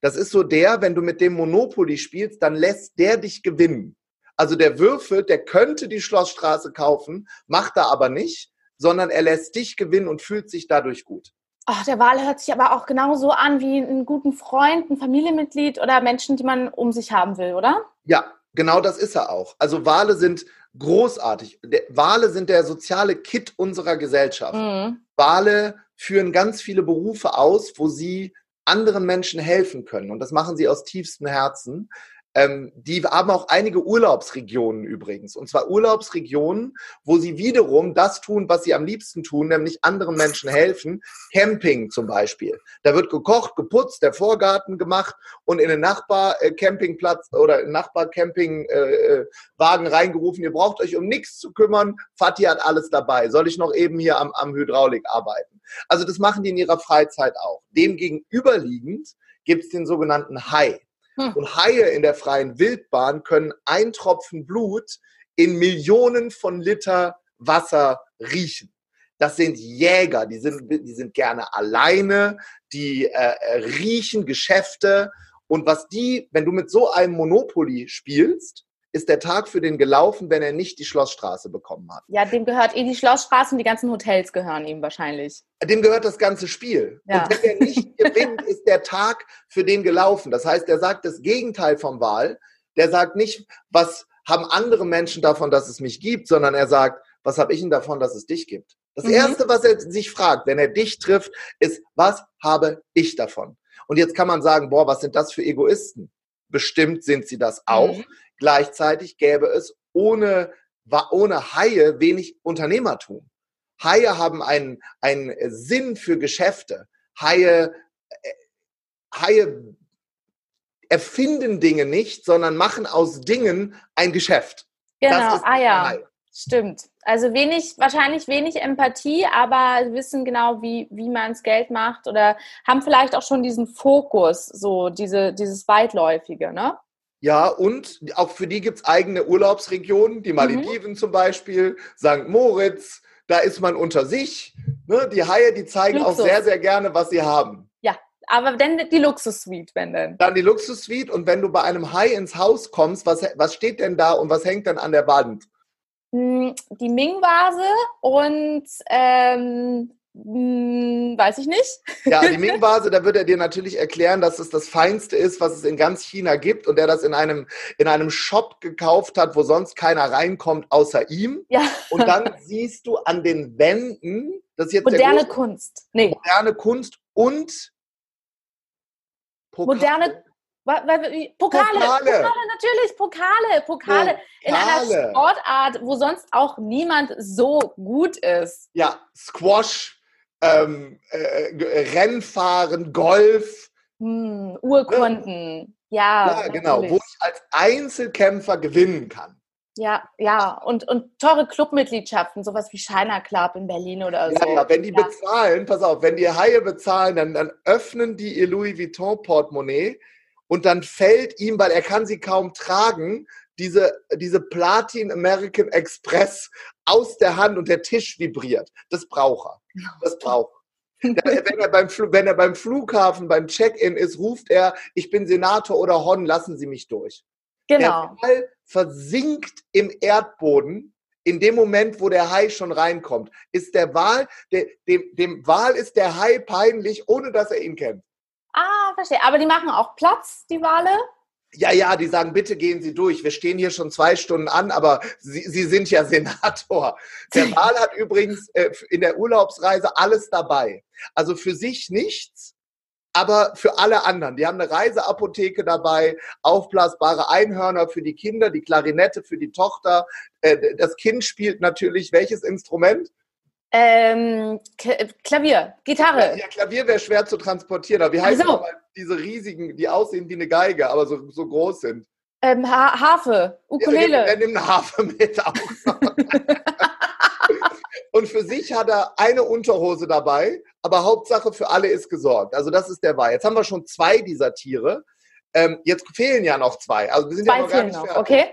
Das ist so der, wenn du mit dem Monopoly spielst, dann lässt der dich gewinnen. Also der würfelt, der könnte die Schlossstraße kaufen, macht er aber nicht, sondern er lässt dich gewinnen und fühlt sich dadurch gut. Ach, der Wal hört sich aber auch genauso an wie einen guten Freund, ein Familienmitglied oder Menschen, die man um sich haben will, oder? Ja, Genau das ist er auch. Also Wale sind großartig. Wale sind der soziale Kit unserer Gesellschaft. Mhm. Wale führen ganz viele Berufe aus, wo sie anderen Menschen helfen können. Und das machen sie aus tiefstem Herzen. Ähm, die haben auch einige Urlaubsregionen übrigens. Und zwar Urlaubsregionen, wo sie wiederum das tun, was sie am liebsten tun, nämlich anderen Menschen helfen. Camping zum Beispiel. Da wird gekocht, geputzt, der Vorgarten gemacht und in den Nachbar-Campingplatz oder in Nachbar-Campingwagen reingerufen. Ihr braucht euch um nichts zu kümmern. Fatih hat alles dabei. Soll ich noch eben hier am, am Hydraulik arbeiten? Also das machen die in ihrer Freizeit auch. Dem gegenüberliegend gibt es den sogenannten Hai. Hm. Und Haie in der freien Wildbahn können ein Tropfen Blut in Millionen von Liter Wasser riechen. Das sind Jäger, die sind, die sind gerne alleine, die äh, riechen Geschäfte. Und was die, wenn du mit so einem Monopoly spielst, ist der Tag für den gelaufen, wenn er nicht die Schlossstraße bekommen hat. Ja, dem gehört eh die Schlossstraße und die ganzen Hotels gehören ihm wahrscheinlich. Dem gehört das ganze Spiel. Ja. Und wenn er nicht gewinnt, ist der Tag für den gelaufen. Das heißt, er sagt das Gegenteil vom Wahl. Der sagt nicht, was haben andere Menschen davon, dass es mich gibt, sondern er sagt, was habe ich denn davon, dass es dich gibt? Das mhm. Erste, was er sich fragt, wenn er dich trifft, ist, was habe ich davon? Und jetzt kann man sagen, boah, was sind das für Egoisten? Bestimmt sind sie das auch. Mhm. Gleichzeitig gäbe es ohne, ohne Haie wenig Unternehmertum. Haie haben einen, einen Sinn für Geschäfte. Haie, äh, Haie erfinden Dinge nicht, sondern machen aus Dingen ein Geschäft. Genau, ja, stimmt. Also wenig, wahrscheinlich wenig Empathie, aber wissen genau, wie, wie man es Geld macht oder haben vielleicht auch schon diesen Fokus, so diese, dieses Weitläufige, ne? Ja, und auch für die gibt es eigene Urlaubsregionen, die. Malediven mhm. zum Beispiel, St. Moritz, da ist man unter sich. Ne? Die Haie, die zeigen Luxus. auch sehr, sehr gerne, was sie haben. Ja, aber dann die Luxussuite, wenn denn. Dann die Luxussuite und wenn du bei einem Hai ins Haus kommst, was, was steht denn da und was hängt denn an der Wand? Hm, die Ming-Vase und ähm, hm, weiß ich nicht. Ja, die Ming-Vase, da wird er dir natürlich erklären, dass es das Feinste ist, was es in ganz China gibt und er das in einem, in einem Shop gekauft hat, wo sonst keiner reinkommt, außer ihm. Ja. Und dann siehst du an den Wänden, das ist jetzt moderne Kunst. Nee. Moderne Kunst und Pokale. moderne Pokale, Pokale, Pokale, natürlich, Pokale, Pokale, Pokale, in einer Sportart, wo sonst auch niemand so gut ist. Ja, Squash, ähm, äh, Rennfahren, Golf. Hm, Urkunden, ja. Ja, genau, wo ich als Einzelkämpfer gewinnen kann. Ja, ja, und, und teure Clubmitgliedschaften, sowas wie Shiner Club in Berlin oder so. Ja, wenn die ja. bezahlen, pass auf, wenn die Haie bezahlen, dann, dann öffnen die ihr Louis Vuitton Portemonnaie und dann fällt ihm, weil er kann sie kaum tragen, diese, diese Platin American Express aus der Hand und der Tisch vibriert. Das braucht er. Das braucht er. wenn, er beim, wenn er beim Flughafen, beim Check-in ist, ruft er, ich bin Senator oder Hon, lassen Sie mich durch. Genau. Der Ball versinkt im Erdboden in dem Moment, wo der Hai schon reinkommt. Ist der Wal, der, dem, dem Wal ist der Hai peinlich, ohne dass er ihn kennt. Ah, verstehe. Aber die machen auch Platz, die Wale? Ja, ja, die sagen, bitte gehen Sie durch. Wir stehen hier schon zwei Stunden an, aber Sie, Sie sind ja Senator. Der Wahl hat übrigens äh, in der Urlaubsreise alles dabei. Also für sich nichts, aber für alle anderen. Die haben eine Reiseapotheke dabei, aufblasbare Einhörner für die Kinder, die Klarinette für die Tochter. Äh, das Kind spielt natürlich welches Instrument? Ähm, Klavier, Gitarre. Ja, Klavier wäre schwer zu transportieren, aber wie heißt also. das diese riesigen, die aussehen wie eine Geige, aber so, so groß sind? Ähm, ha Harfe, Ukulele. Ja, er nimmt eine Harfe mit auch Und für sich hat er eine Unterhose dabei, aber Hauptsache für alle ist gesorgt. Also das ist der Wahl. Jetzt haben wir schon zwei dieser Tiere. Ähm, jetzt fehlen ja noch zwei. Also wir sind zwei ja noch nicht fertig. Okay.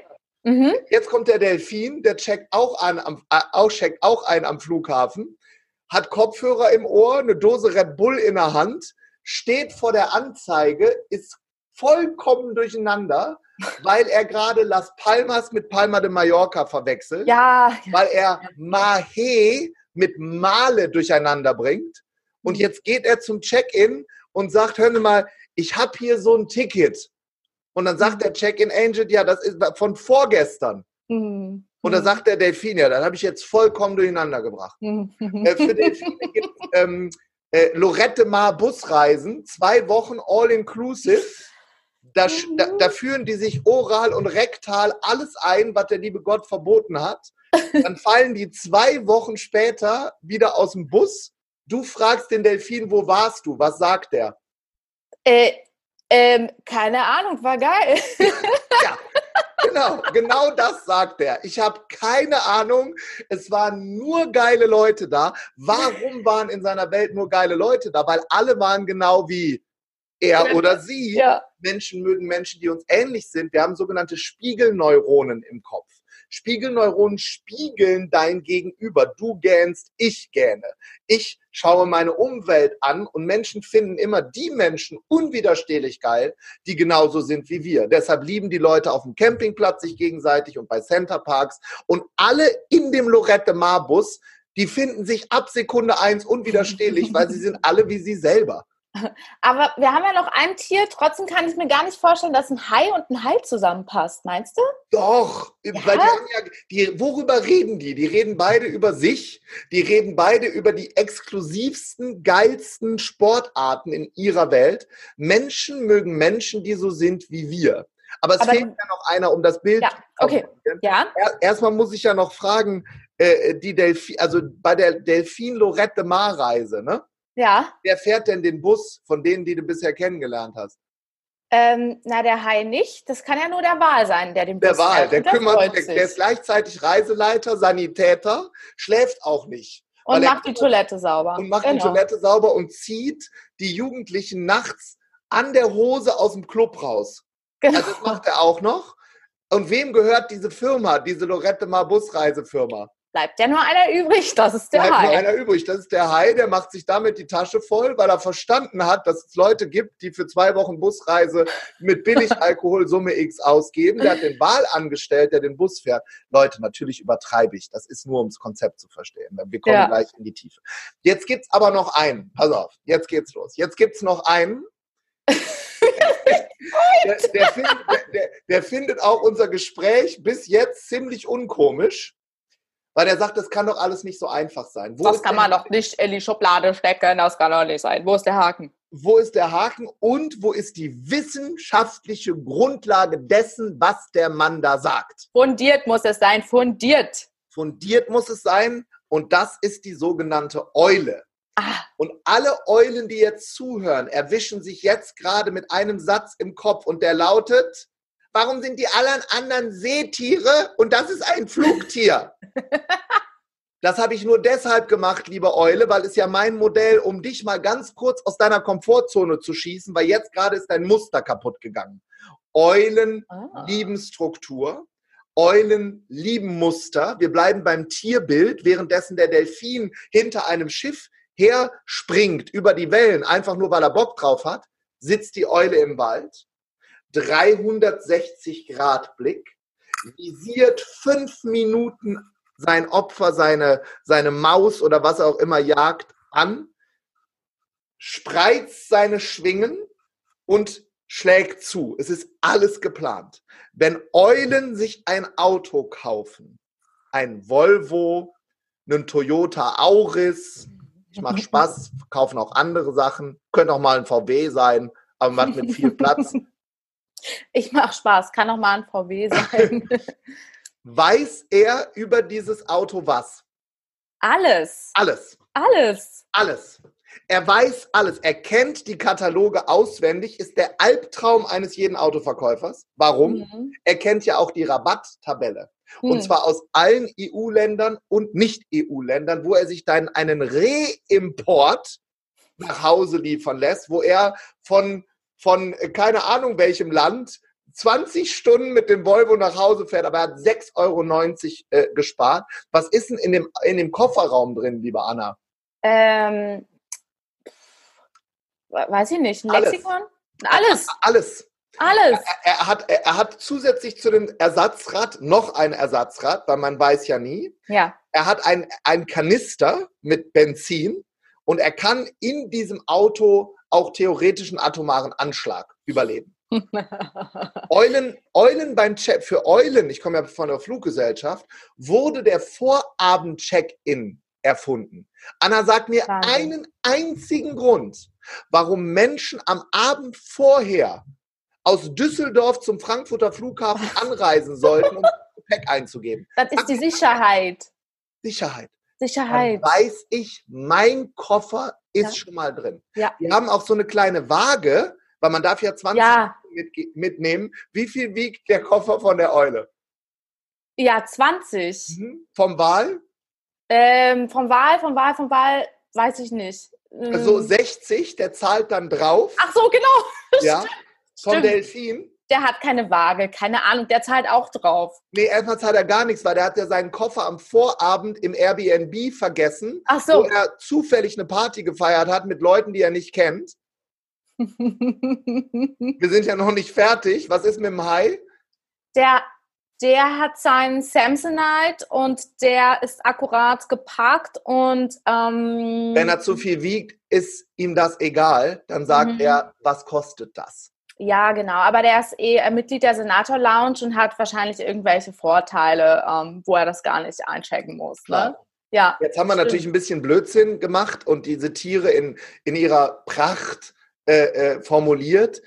Mhm. Jetzt kommt der Delfin, der checkt auch, an, am, äh, auch, checkt auch ein am Flughafen, hat Kopfhörer im Ohr, eine Dose Red Bull in der Hand, steht vor der Anzeige, ist vollkommen durcheinander, weil er gerade Las Palmas mit Palma de Mallorca verwechselt. Ja. Weil er Mahe mit Male durcheinander bringt. Und jetzt geht er zum Check-in und sagt, hören Sie mal, ich habe hier so ein Ticket. Und dann sagt mhm. der Check-in-Agent, ja, das ist von vorgestern. Mhm. Und dann sagt der Delfin, ja, dann habe ich jetzt vollkommen durcheinander gebracht. Mhm. Äh, für Delfine gibt ähm, äh, Lorette Mar Busreisen, zwei Wochen all-inclusive. Da, da, da, führen die sich oral und rektal alles ein, was der liebe Gott verboten hat. Dann fallen die zwei Wochen später wieder aus dem Bus. Du fragst den Delfin, wo warst du? Was sagt der? Äh, ähm, keine Ahnung, war geil. ja, genau, genau das sagt er. Ich habe keine Ahnung. Es waren nur geile Leute da. Warum waren in seiner Welt nur geile Leute da? Weil alle waren genau wie er oder sie. Ja. Menschen mögen Menschen, die uns ähnlich sind. Wir haben sogenannte Spiegelneuronen im Kopf. Spiegelneuronen spiegeln dein Gegenüber. Du gähnst, ich gähne. Ich schaue meine Umwelt an und Menschen finden immer die Menschen unwiderstehlich geil, die genauso sind wie wir. Deshalb lieben die Leute auf dem Campingplatz sich gegenseitig und bei Centerparks und alle in dem Lorette Mar Bus, die finden sich ab Sekunde eins unwiderstehlich, weil sie sind alle wie sie selber. Aber wir haben ja noch ein Tier, trotzdem kann ich mir gar nicht vorstellen, dass ein Hai und ein Hai zusammenpasst, meinst du? Doch, ja? weil die haben ja, die, worüber reden die? Die reden beide über sich, die reden beide über die exklusivsten, geilsten Sportarten in ihrer Welt. Menschen mögen Menschen, die so sind wie wir. Aber es Aber, fehlt ja noch einer, um das Bild ja, okay. Ja. Erstmal muss ich ja noch fragen, äh, die Delphin, also bei der Delfin Lorette Mar Reise, ne? Ja. Wer fährt denn den Bus von denen, die du bisher kennengelernt hast? Ähm, na, der Hai nicht. Das kann ja nur der Wal sein, der den Bus Der Wal, der kümmert sich. Der, der ist gleichzeitig Reiseleiter, Sanitäter, schläft auch nicht. Und macht die Toilette sauber. Und macht genau. die Toilette sauber und zieht die Jugendlichen nachts an der Hose aus dem Club raus. Genau. Also das macht er auch noch. Und wem gehört diese Firma, diese Lorette Mar Busreisefirma? Bleibt ja nur einer übrig, das ist der bleibt Hai. Bleibt nur einer übrig, das ist der Hai, der macht sich damit die Tasche voll, weil er verstanden hat, dass es Leute gibt, die für zwei Wochen Busreise mit Billigalkohol Summe X ausgeben. Der hat den Wahl angestellt, der den Bus fährt. Leute, natürlich übertreibe ich, das ist nur, um das Konzept zu verstehen. Wir kommen ja. gleich in die Tiefe. Jetzt gibt's aber noch einen, pass auf, jetzt geht's los. Jetzt gibt's noch einen, der, der, findet, der, der, findet, auch unser Gespräch bis jetzt ziemlich unkomisch. Weil er sagt, das kann doch alles nicht so einfach sein. Wo das kann man doch nicht in die Schublade stecken, das kann doch nicht sein. Wo ist der Haken? Wo ist der Haken und wo ist die wissenschaftliche Grundlage dessen, was der Mann da sagt? Fundiert muss es sein, fundiert. Fundiert muss es sein und das ist die sogenannte Eule. Ah. Und alle Eulen, die jetzt zuhören, erwischen sich jetzt gerade mit einem Satz im Kopf und der lautet, Warum sind die allen anderen Seetiere und das ist ein Flugtier? Das habe ich nur deshalb gemacht, liebe Eule, weil es ja mein Modell, um dich mal ganz kurz aus deiner Komfortzone zu schießen, weil jetzt gerade ist dein Muster kaputt gegangen. Eulen ah. lieben Struktur. Eulen lieben Muster. Wir bleiben beim Tierbild, währenddessen der Delfin hinter einem Schiff her springt über die Wellen, einfach nur weil er Bock drauf hat, sitzt die Eule im Wald 360 Grad Blick, visiert fünf Minuten sein Opfer, seine, seine Maus oder was auch immer jagt an, spreizt seine Schwingen und schlägt zu. Es ist alles geplant. Wenn Eulen sich ein Auto kaufen, ein Volvo, einen Toyota Auris, ich mache Spaß, kaufen auch andere Sachen, könnte auch mal ein VW sein, aber man hat mit viel Platz. Ich mache Spaß, kann auch mal ein VW sein. Weiß er über dieses Auto was? Alles. Alles. Alles. Alles. Er weiß alles. Er kennt die Kataloge auswendig, ist der Albtraum eines jeden Autoverkäufers. Warum? Mhm. Er kennt ja auch die Rabatttabelle. Mhm. Und zwar aus allen EU-Ländern und Nicht-EU-Ländern, wo er sich dann einen Reimport nach Hause liefern lässt, wo er von von äh, keine Ahnung welchem Land 20 Stunden mit dem Volvo nach Hause fährt, aber er hat 6,90 Euro äh, gespart. Was ist denn in dem, in dem Kofferraum drin, liebe Anna? Ähm, weiß ich nicht. Ein. Lexikon? Alles. Alles. Alles. Er, er, hat, er hat zusätzlich zu dem Ersatzrad noch ein Ersatzrad, weil man weiß ja nie. Ja. Er hat ein, ein Kanister mit Benzin und er kann in diesem Auto auch theoretischen atomaren Anschlag überleben. Eulen, Eulen beim Check, für Eulen, ich komme ja von der Fluggesellschaft, wurde der Vorabend-Check-In erfunden. Anna sagt mir Wahnsinn. einen einzigen Grund, warum Menschen am Abend vorher aus Düsseldorf zum Frankfurter Flughafen anreisen sollten, um Gepäck einzugeben. Das ist die Sicherheit. Sicherheit. Sicherheit. Dann weiß ich, mein Koffer ist ja. schon mal drin. Ja. Wir haben auch so eine kleine Waage, weil man darf ja 20 ja. Mit, mitnehmen. Wie viel wiegt der Koffer von der Eule? Ja, 20. Mhm. Vom Wal? Ähm, vom Wal, vom Wal, vom Wal, weiß ich nicht. Also 60, der zahlt dann drauf. Ach so, genau. Ja. Vom Stimmt. Delfin. Der hat keine Waage, keine Ahnung, der zahlt auch drauf. Nee, erstmal zahlt er gar nichts, weil der hat ja seinen Koffer am Vorabend im Airbnb vergessen, Ach so. wo er zufällig eine Party gefeiert hat mit Leuten, die er nicht kennt. Wir sind ja noch nicht fertig. Was ist mit dem Hai? Der, der hat seinen Samsonite und der ist akkurat geparkt und ähm, wenn er zu viel wiegt, ist ihm das egal. Dann sagt mhm. er, was kostet das? Ja, genau. Aber der ist eh Mitglied der Senator Lounge und hat wahrscheinlich irgendwelche Vorteile, ähm, wo er das gar nicht einchecken muss. Ne? Ja. Jetzt haben wir stimmt. natürlich ein bisschen Blödsinn gemacht und diese Tiere in, in ihrer Pracht äh, äh, formuliert.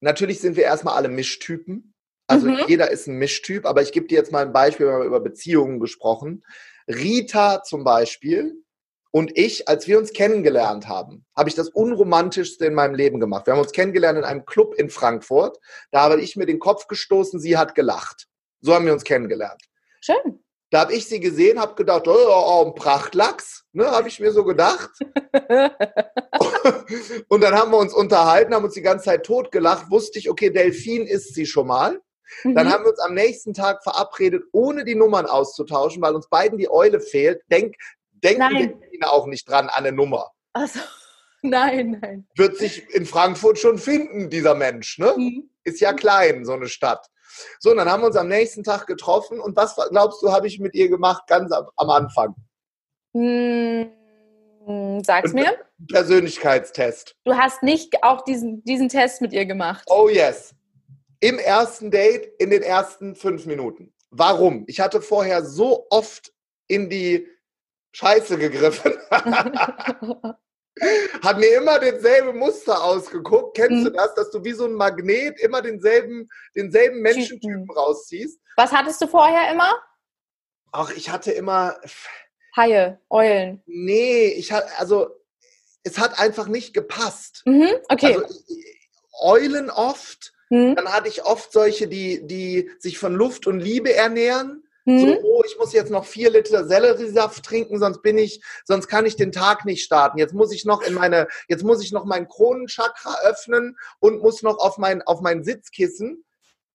Natürlich sind wir erstmal alle Mischtypen. Also mhm. jeder ist ein Mischtyp, aber ich gebe dir jetzt mal ein Beispiel, wir haben über Beziehungen gesprochen. Rita zum Beispiel und ich, als wir uns kennengelernt haben, habe ich das unromantischste in meinem Leben gemacht. Wir haben uns kennengelernt in einem Club in Frankfurt. Da habe ich mir den Kopf gestoßen, sie hat gelacht. So haben wir uns kennengelernt. Schön. Da habe ich sie gesehen, habe gedacht, oh, oh, ein Prachtlachs, ne, habe ich mir so gedacht. und dann haben wir uns unterhalten, haben uns die ganze Zeit totgelacht, wusste ich, okay, Delfin ist sie schon mal. Dann mhm. haben wir uns am nächsten Tag verabredet, ohne die Nummern auszutauschen, weil uns beiden die Eule fehlt. Denk, denken wir auch nicht dran an eine Nummer. Also, nein, nein. Wird sich in Frankfurt schon finden, dieser Mensch. Ne? Mhm. Ist ja klein, so eine Stadt. So, und dann haben wir uns am nächsten Tag getroffen. Und was glaubst du, habe ich mit ihr gemacht ganz am, am Anfang? Hm, sag's mir. Persönlichkeitstest. Du hast nicht auch diesen, diesen Test mit ihr gemacht. Oh yes. Im ersten Date in den ersten fünf Minuten. Warum? Ich hatte vorher so oft in die Scheiße gegriffen. Hat mir immer denselbe Muster ausgeguckt. Kennst mhm. du das, dass du wie so ein Magnet immer denselben, denselben Menschentypen rausziehst? Was hattest du vorher immer? Ach, ich hatte immer. Haie, Eulen. Nee, ich hatte, also, es hat einfach nicht gepasst. Mhm, okay. Also, Eulen oft. Mhm. Dann hatte ich oft solche, die, die sich von Luft und Liebe ernähren. Mhm. So, oh, ich muss jetzt noch vier Liter Selleriesaft trinken, sonst bin ich, sonst kann ich den Tag nicht starten. Jetzt muss ich noch in meine, jetzt muss ich noch mein Kronenchakra öffnen und muss noch auf mein, auf mein Sitzkissen.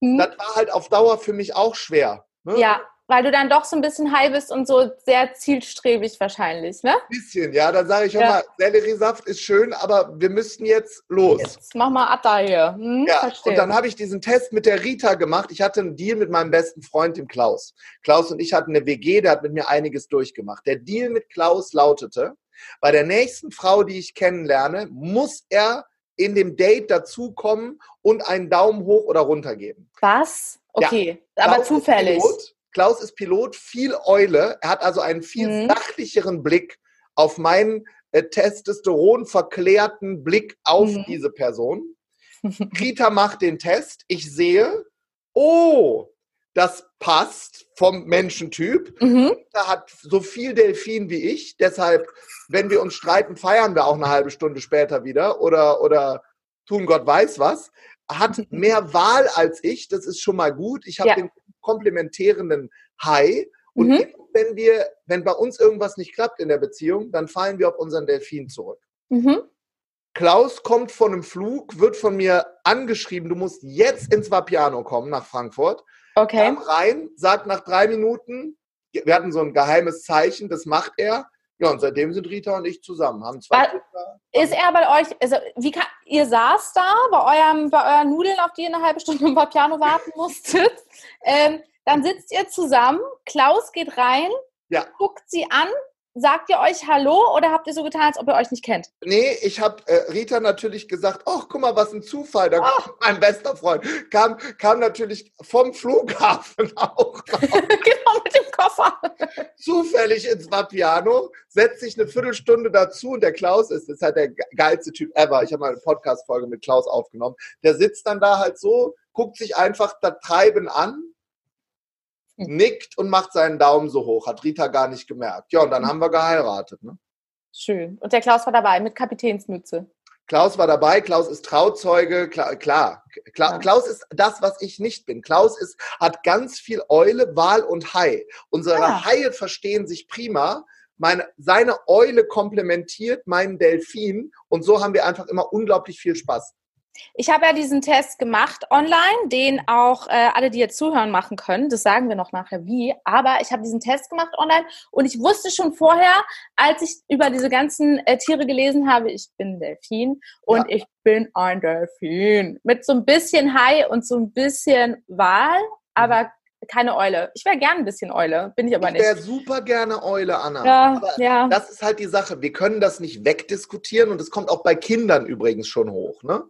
Mhm. Das war halt auf Dauer für mich auch schwer. Ne? Ja, weil du dann doch so ein bisschen high bist und so sehr zielstrebig wahrscheinlich, ne? Ein bisschen, ja. Dann sage ich ja. mal, Selleriesaft ist schön, aber wir müssten jetzt los. Jetzt mach mal Atta hier. Hm, ja, verstehe. und dann habe ich diesen Test mit der Rita gemacht. Ich hatte einen Deal mit meinem besten Freund, dem Klaus. Klaus und ich hatten eine WG, der hat mit mir einiges durchgemacht. Der Deal mit Klaus lautete, bei der nächsten Frau, die ich kennenlerne, muss er in dem Date dazukommen und einen Daumen hoch oder runter geben. Was? Okay, ja. aber Klaus zufällig. Klaus ist Pilot, viel Eule. Er hat also einen viel mhm. sachlicheren Blick auf meinen äh, Testosteron verklärten Blick auf mhm. diese Person. Rita macht den Test. Ich sehe, oh, das passt vom Menschentyp. Mhm. Hat so viel Delfin wie ich. Deshalb, wenn wir uns streiten, feiern wir auch eine halbe Stunde später wieder oder, oder tun Gott weiß was. Hat mehr Wahl als ich. Das ist schon mal gut. Ich habe ja. den komplementärenden Hai. Und mhm. wenn wir, wenn bei uns irgendwas nicht klappt in der Beziehung, dann fallen wir auf unseren Delfin zurück. Mhm. Klaus kommt von einem Flug, wird von mir angeschrieben, du musst jetzt ins Vapiano kommen nach Frankfurt. Okay. Kam rein, sagt nach drei Minuten, wir hatten so ein geheimes Zeichen, das macht er. Ja, und seitdem sind Rita und ich zusammen. Haben zwei ist er bei euch, also wie kann, ihr saß da bei, eurem, bei euren Nudeln, auf die ihr eine halbe Stunde im Papiano warten musstet. Ähm, dann sitzt ihr zusammen, Klaus geht rein, ja. guckt sie an sagt ihr euch Hallo oder habt ihr so getan, als ob ihr euch nicht kennt? Nee, ich habe äh, Rita natürlich gesagt, ach, guck mal, was ein Zufall. Da oh. mein bester Freund kam, kam natürlich vom Flughafen auch. genau, mit dem Koffer. Zufällig ins Vapiano, setzt sich eine Viertelstunde dazu und der Klaus ist, ist halt der geilste Typ ever. Ich habe mal eine Podcast-Folge mit Klaus aufgenommen. Der sitzt dann da halt so, guckt sich einfach das Treiben an nickt und macht seinen Daumen so hoch. Hat Rita gar nicht gemerkt. Ja, und dann haben wir geheiratet. Ne? Schön. Und der Klaus war dabei mit Kapitänsmütze. Klaus war dabei, Klaus ist Trauzeuge, klar, klar. Kla ja. Klaus ist das, was ich nicht bin. Klaus ist, hat ganz viel Eule, Wal und Hai. Unsere ah. Haie verstehen sich prima. Meine, seine Eule komplementiert meinen Delfin und so haben wir einfach immer unglaublich viel Spaß. Ich habe ja diesen Test gemacht online, den auch äh, alle, die jetzt zuhören, machen können. Das sagen wir noch nachher wie. Aber ich habe diesen Test gemacht online und ich wusste schon vorher, als ich über diese ganzen äh, Tiere gelesen habe, ich bin Delfin und ja. ich bin ein Delfin. Mit so ein bisschen Hai und so ein bisschen Wal, aber mhm keine Eule. Ich wäre gern ein bisschen Eule, bin ich aber ich nicht. Ich wäre super gerne Eule, Anna. Ja, aber ja. Das ist halt die Sache. Wir können das nicht wegdiskutieren und es kommt auch bei Kindern übrigens schon hoch. Ne?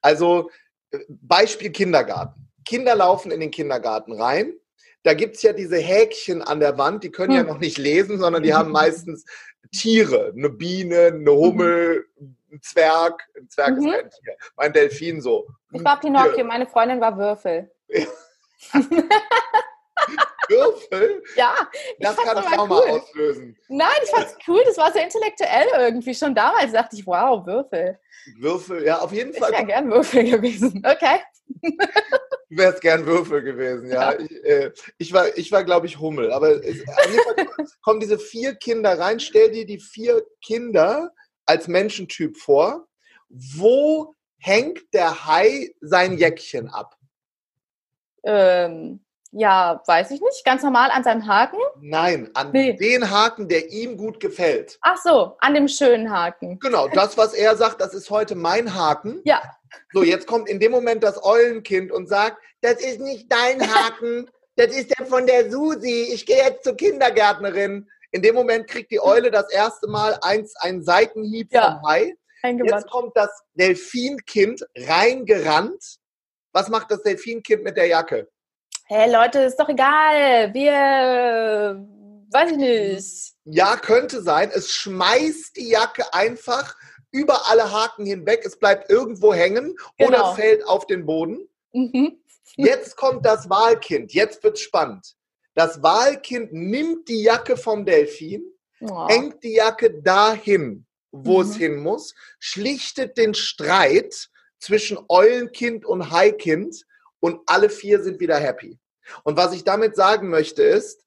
Also äh, Beispiel Kindergarten. Kinder laufen in den Kindergarten rein. Da gibt es ja diese Häkchen an der Wand, die können hm. ja noch nicht lesen, sondern die haben meistens Tiere. Eine Biene, eine Hummel, ein Zwerg. Ein Zwerg mhm. ist ein Tier. Mein Delfin so. Ich war Pinocchio, meine Freundin war Würfel. Würfel? Ja. Das kann Trauma cool. auslösen. Nein, ich fand's cool. Das war sehr intellektuell irgendwie. Schon damals dachte ich, wow, Würfel. Würfel, ja, auf jeden Fall. Ich wäre gern Würfel gewesen. Okay. Du wärst gern Würfel gewesen, ja. ja. Ich, äh, ich, war, ich war glaube ich, Hummel. Aber es, kommen diese vier Kinder rein. Stell dir die vier Kinder als Menschentyp vor. Wo hängt der Hai sein Jäckchen ab? Ähm, ja, weiß ich nicht. Ganz normal an seinem Haken? Nein, an nee. den Haken, der ihm gut gefällt. Ach so, an dem schönen Haken. Genau, das, was er sagt, das ist heute mein Haken. Ja. So, jetzt kommt in dem Moment das Eulenkind und sagt, das ist nicht dein Haken, das ist der von der Susi. Ich gehe jetzt zur Kindergärtnerin. In dem Moment kriegt die Eule das erste Mal eins, einen Seitenhieb ja. vom Hai. Jetzt kommt das Delfinkind reingerannt was macht das Delfinkind mit der Jacke? Hey Leute, ist doch egal. Wir, weiß ich nicht. Ja, könnte sein. Es schmeißt die Jacke einfach über alle Haken hinweg. Es bleibt irgendwo hängen genau. oder fällt auf den Boden. Mhm. Jetzt kommt das Wahlkind. Jetzt wird's spannend. Das Wahlkind nimmt die Jacke vom Delfin, oh. hängt die Jacke dahin, wo mhm. es hin muss, schlichtet den Streit zwischen Eulenkind und Haikind und alle vier sind wieder happy. Und was ich damit sagen möchte ist,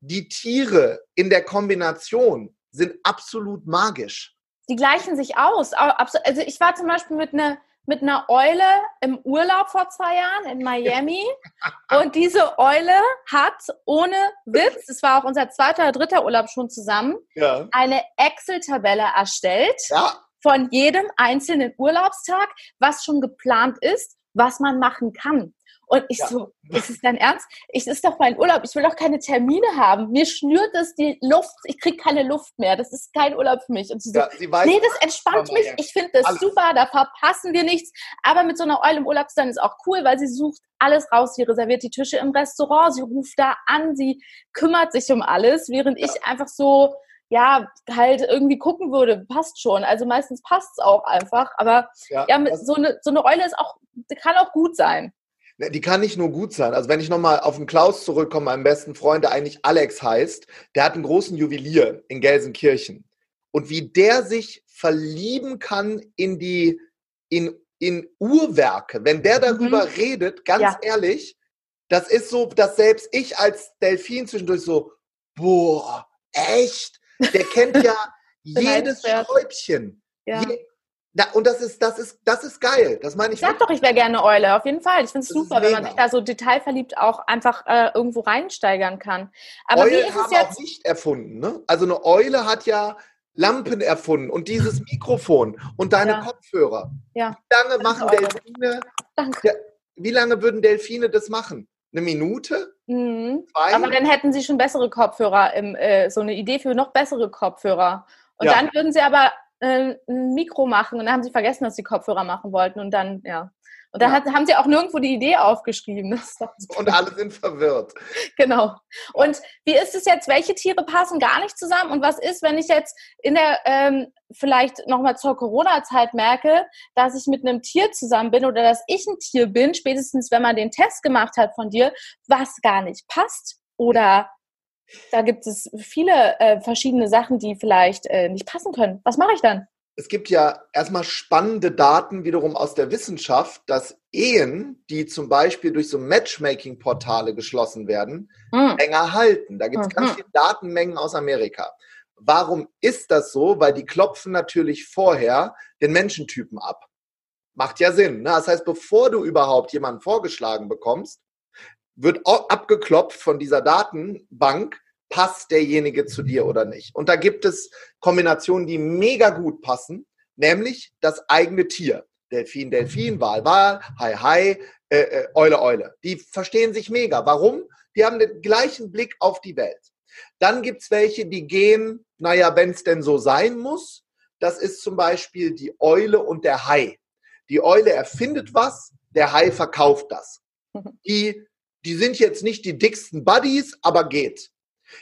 die Tiere in der Kombination sind absolut magisch. Die gleichen sich aus. Also ich war zum Beispiel mit einer mit einer Eule im Urlaub vor zwei Jahren in Miami. Und diese Eule hat ohne Witz, es war auch unser zweiter oder dritter Urlaub schon zusammen, ja. eine Excel-Tabelle erstellt. Ja von jedem einzelnen Urlaubstag, was schon geplant ist, was man machen kann. Und ich ja. so, ist es dein Ernst? Ich ist doch mein Urlaub. Ich will doch keine Termine haben. Mir schnürt es die Luft. Ich kriege keine Luft mehr. Das ist kein Urlaub für mich. Und sie so, ja, sie weiß, nee, das entspannt mich. Ich finde das alles. super. Da verpassen wir nichts. Aber mit so einer Eule im Urlaub ist auch cool, weil sie sucht alles raus. Sie reserviert die Tische im Restaurant. Sie ruft da an. Sie kümmert sich um alles, während ja. ich einfach so ja, halt irgendwie gucken würde, passt schon. Also meistens passt es auch einfach. Aber ja, ja so, eine, so eine Eule ist auch, kann auch gut sein. Ne, die kann nicht nur gut sein. Also wenn ich nochmal auf den Klaus zurückkomme, meinen besten Freund, der eigentlich Alex heißt, der hat einen großen Juwelier in Gelsenkirchen. Und wie der sich verlieben kann in die, in, in Uhrwerke, wenn der mhm. darüber mhm. redet, ganz ja. ehrlich, das ist so, dass selbst ich als Delfin zwischendurch so, boah, echt? Der kennt ja jedes Schräubchen. Ja. Je, da, und das ist, das ist, das ist geil. Das meine ich. Sag doch, ich wäre gerne Eule, auf jeden Fall. Ich finde es super, wenn man sich da so detailverliebt auch einfach äh, irgendwo reinsteigern kann. Aber Eulen wie ist haben es jetzt? auch nicht erfunden, ne? Also eine Eule hat ja Lampen erfunden und dieses Mikrofon und deine ja. Kopfhörer. Ja. Wie lange machen Delfine? Danke. Ja, wie lange würden Delfine das machen? Eine Minute? Mhm. Aber dann hätten sie schon bessere Kopfhörer, im, äh, so eine Idee für noch bessere Kopfhörer. Und ja. dann würden sie aber äh, ein Mikro machen und dann haben sie vergessen, dass sie Kopfhörer machen wollten und dann, ja. Und da ja. haben sie auch nirgendwo die Idee aufgeschrieben. und alle sind verwirrt. Genau. Und wie ist es jetzt? Welche Tiere passen gar nicht zusammen? Und was ist, wenn ich jetzt in der, ähm, vielleicht nochmal zur Corona-Zeit merke, dass ich mit einem Tier zusammen bin oder dass ich ein Tier bin, spätestens wenn man den Test gemacht hat von dir, was gar nicht passt? Oder da gibt es viele äh, verschiedene Sachen, die vielleicht äh, nicht passen können. Was mache ich dann? Es gibt ja erstmal spannende Daten wiederum aus der Wissenschaft, dass Ehen, die zum Beispiel durch so Matchmaking-Portale geschlossen werden, mhm. länger halten. Da gibt es mhm. ganz viele Datenmengen aus Amerika. Warum ist das so? Weil die klopfen natürlich vorher den Menschentypen ab. Macht ja Sinn. Ne? Das heißt, bevor du überhaupt jemanden vorgeschlagen bekommst, wird abgeklopft von dieser Datenbank, passt derjenige zu dir oder nicht. Und da gibt es Kombinationen, die mega gut passen, nämlich das eigene Tier. Delfin, Delfin, Wal, Wal, Hai, Hai, äh, äh, Eule, Eule. Die verstehen sich mega. Warum? Die haben den gleichen Blick auf die Welt. Dann gibt es welche, die gehen, naja, wenn es denn so sein muss, das ist zum Beispiel die Eule und der Hai. Die Eule erfindet was, der Hai verkauft das. Die, die sind jetzt nicht die dicksten Buddies, aber geht.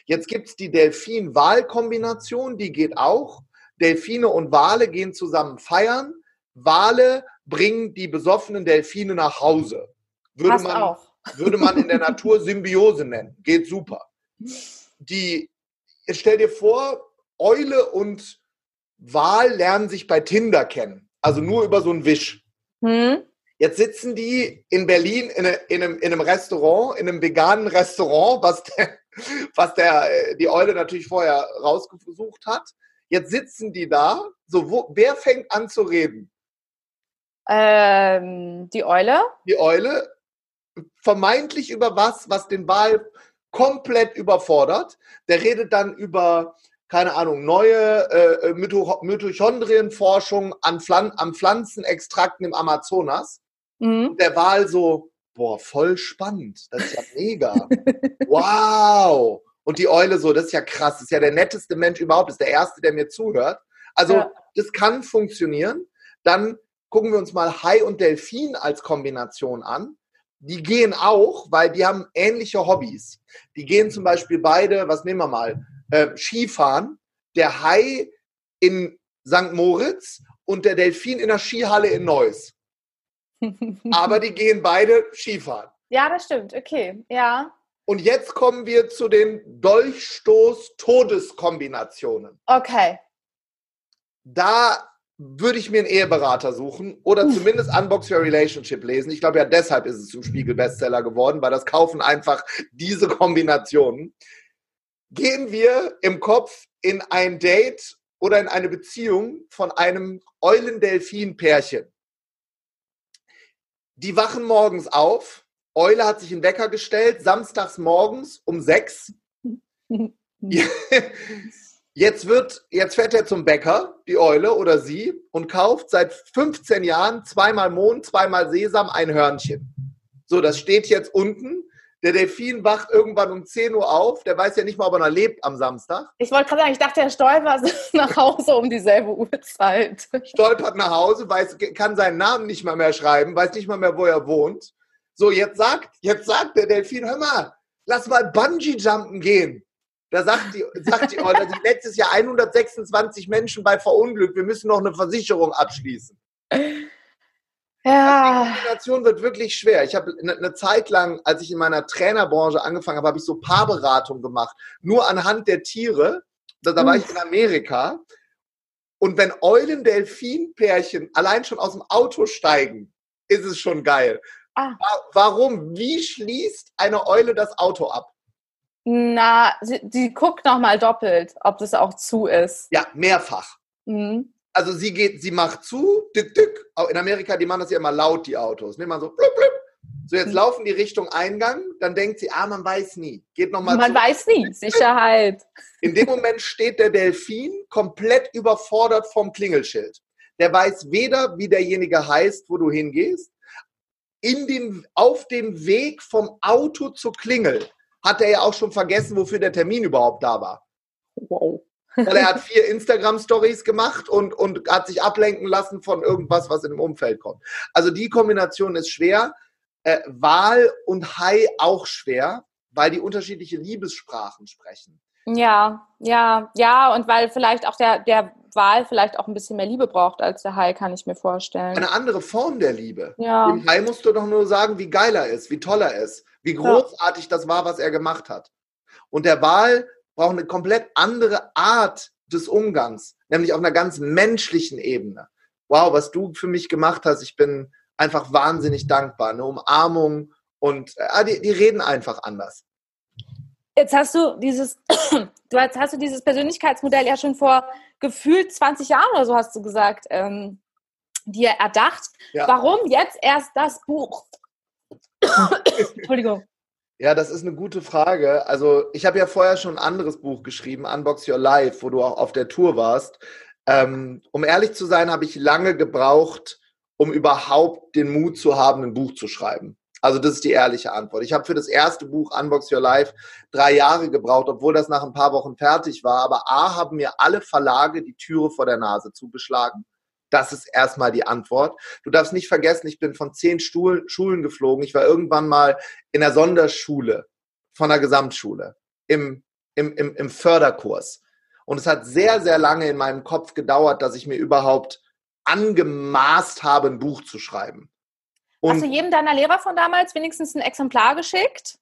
Jetzt gibt es die Delfin-Wal-Kombination, die geht auch. Delfine und Wale gehen zusammen feiern. Wale bringen die besoffenen Delfine nach Hause. Würde man, würde man in der Natur Symbiose nennen. Geht super. Die, jetzt stell dir vor, Eule und Wal lernen sich bei Tinder kennen. Also nur über so einen Wisch. Hm. Jetzt sitzen die in Berlin in, in, einem, in einem Restaurant, in einem veganen Restaurant, was der, was der, äh, die Eule natürlich vorher rausgesucht hat. Jetzt sitzen die da. So, wo, wer fängt an zu reden? Ähm, die Eule. Die Eule. Vermeintlich über was, was den Wal komplett überfordert. Der redet dann über, keine Ahnung, neue äh, Mitochondrienforschung an Pflan am Pflanzenextrakten im Amazonas. Mhm. Der Wal so, boah, voll spannend. Das ist ja mega. wow. Und die Eule so, das ist ja krass. Das ist ja der netteste Mensch überhaupt. Das ist der Erste, der mir zuhört. Also, ja. das kann funktionieren. Dann gucken wir uns mal Hai und Delfin als Kombination an. Die gehen auch, weil die haben ähnliche Hobbys. Die gehen zum Beispiel beide, was nehmen wir mal, äh, Skifahren. Der Hai in St. Moritz und der Delfin in der Skihalle in Neuss. Aber die gehen beide Skifahren. Ja, das stimmt. Okay, ja. Und jetzt kommen wir zu den Dolchstoß-Todeskombinationen. Okay. Da würde ich mir einen Eheberater suchen oder zumindest Unbox Your Relationship lesen. Ich glaube ja, deshalb ist es zum Spiegel-Bestseller geworden, weil das kaufen einfach diese Kombinationen. Gehen wir im Kopf in ein Date oder in eine Beziehung von einem Eulendelfin-Pärchen. Die wachen morgens auf. Eule hat sich einen Wecker gestellt, samstags morgens um sechs. Jetzt wird, jetzt fährt er zum Bäcker, die Eule oder sie, und kauft seit 15 Jahren zweimal Mond, zweimal Sesam, ein Hörnchen. So, das steht jetzt unten. Der Delfin wacht irgendwann um 10 Uhr auf. Der weiß ja nicht mal, ob er noch lebt am Samstag. Ich wollte gerade sagen, ich dachte, er stolpert nach Hause um dieselbe Uhrzeit. Stolpert nach Hause, weiß, kann seinen Namen nicht mal mehr schreiben, weiß nicht mal mehr, wo er wohnt. So, jetzt sagt, jetzt sagt der Delfin, hör mal, lass mal Bungee-Jumpen gehen. Da sagt die, sagt die Eule, sind letztes Jahr 126 Menschen bei verunglückt. Wir müssen noch eine Versicherung abschließen. Ja. Die Kombination wird wirklich schwer. Ich habe eine ne Zeit lang, als ich in meiner Trainerbranche angefangen habe, habe ich so Paarberatung gemacht. Nur anhand der Tiere. Da, da war ich in Amerika. Und wenn Eulen-Delfin-Pärchen allein schon aus dem Auto steigen, ist es schon geil. Ah. Warum? Wie schließt eine Eule das Auto ab? Na, sie, sie guckt nochmal doppelt, ob das auch zu ist. Ja, mehrfach. Mhm also sie geht, sie macht zu, dück, dück. In Amerika, die machen das ja immer laut, die Autos. Nimmt man so, blub, blub. So, jetzt hm. laufen die Richtung Eingang, dann denkt sie, ah, man weiß nie. Geht nochmal Man zu. weiß nie, Sicherheit. In dem Moment steht der Delfin komplett überfordert vom Klingelschild. Der weiß weder, wie derjenige heißt, wo du hingehst. in dem, auf dem Weg vom Auto zur Klingel hat er ja auch schon vergessen, wofür der Termin überhaupt da war. Wow. Weil er hat vier Instagram-Stories gemacht und, und hat sich ablenken lassen von irgendwas, was in dem Umfeld kommt. Also die Kombination ist schwer. Äh, Wahl und Hai auch schwer, weil die unterschiedliche Liebessprachen sprechen. Ja, ja, ja, und weil vielleicht auch der, der Wahl vielleicht auch ein bisschen mehr Liebe braucht als der Hai, kann ich mir vorstellen. Eine andere Form der Liebe. Ja. Dem Hai musst du doch nur sagen, wie geil er ist, wie toll er ist, wie großartig ja. das war, was er gemacht hat. Und der Wahl braucht eine komplett andere Art des Umgangs, nämlich auf einer ganz menschlichen Ebene. Wow, was du für mich gemacht hast, ich bin einfach wahnsinnig dankbar. Eine Umarmung und äh, die, die reden einfach anders. Jetzt hast du dieses, du hast, hast du dieses Persönlichkeitsmodell ja schon vor gefühlt 20 Jahren oder so hast du gesagt, ähm, dir erdacht. Ja. Warum jetzt erst das Buch? Entschuldigung. Ja, das ist eine gute Frage. Also ich habe ja vorher schon ein anderes Buch geschrieben, Unbox Your Life, wo du auch auf der Tour warst. Ähm, um ehrlich zu sein, habe ich lange gebraucht, um überhaupt den Mut zu haben, ein Buch zu schreiben. Also das ist die ehrliche Antwort. Ich habe für das erste Buch Unbox Your Life drei Jahre gebraucht, obwohl das nach ein paar Wochen fertig war. Aber A haben mir alle Verlage die Türe vor der Nase zugeschlagen. Das ist erstmal die Antwort. Du darfst nicht vergessen, ich bin von zehn Stuhl, Schulen geflogen. Ich war irgendwann mal in der Sonderschule von der Gesamtschule im, im, im, im Förderkurs. Und es hat sehr, sehr lange in meinem Kopf gedauert, dass ich mir überhaupt angemaßt habe, ein Buch zu schreiben. Und Hast du jedem deiner Lehrer von damals wenigstens ein Exemplar geschickt?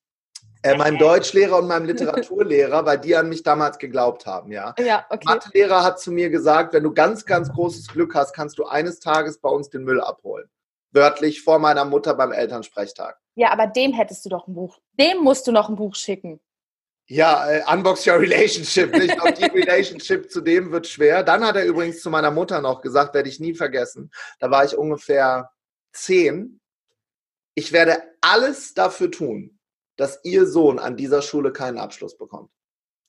Äh, meinem Deutschlehrer und meinem Literaturlehrer, weil die an mich damals geglaubt haben, ja. Ja, okay. Mathelehrer hat zu mir gesagt, wenn du ganz, ganz großes Glück hast, kannst du eines Tages bei uns den Müll abholen. Wörtlich vor meiner Mutter beim Elternsprechtag. Ja, aber dem hättest du doch ein Buch. Dem musst du noch ein Buch schicken. Ja, äh, Unbox Your Relationship. Nicht auch die Relationship zu dem wird schwer. Dann hat er übrigens zu meiner Mutter noch gesagt, werde ich nie vergessen. Da war ich ungefähr zehn. Ich werde alles dafür tun, dass Ihr Sohn an dieser Schule keinen Abschluss bekommt.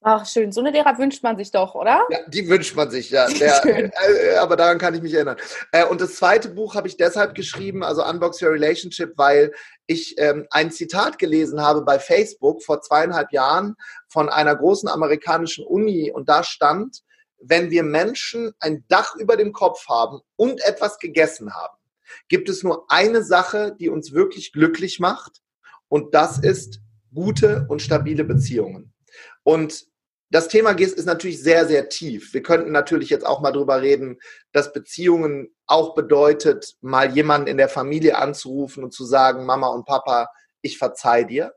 Ach, schön. So eine Lehrer wünscht man sich doch, oder? Ja, die wünscht man sich, ja. Der, äh, aber daran kann ich mich erinnern. Äh, und das zweite Buch habe ich deshalb geschrieben, also Unbox Your Relationship, weil ich ähm, ein Zitat gelesen habe bei Facebook vor zweieinhalb Jahren von einer großen amerikanischen Uni und da stand, wenn wir Menschen ein Dach über dem Kopf haben und etwas gegessen haben, gibt es nur eine Sache, die uns wirklich glücklich macht und das ist gute und stabile Beziehungen. Und das Thema ist natürlich sehr, sehr tief. Wir könnten natürlich jetzt auch mal drüber reden, dass Beziehungen auch bedeutet, mal jemanden in der Familie anzurufen und zu sagen, Mama und Papa, ich verzeih dir.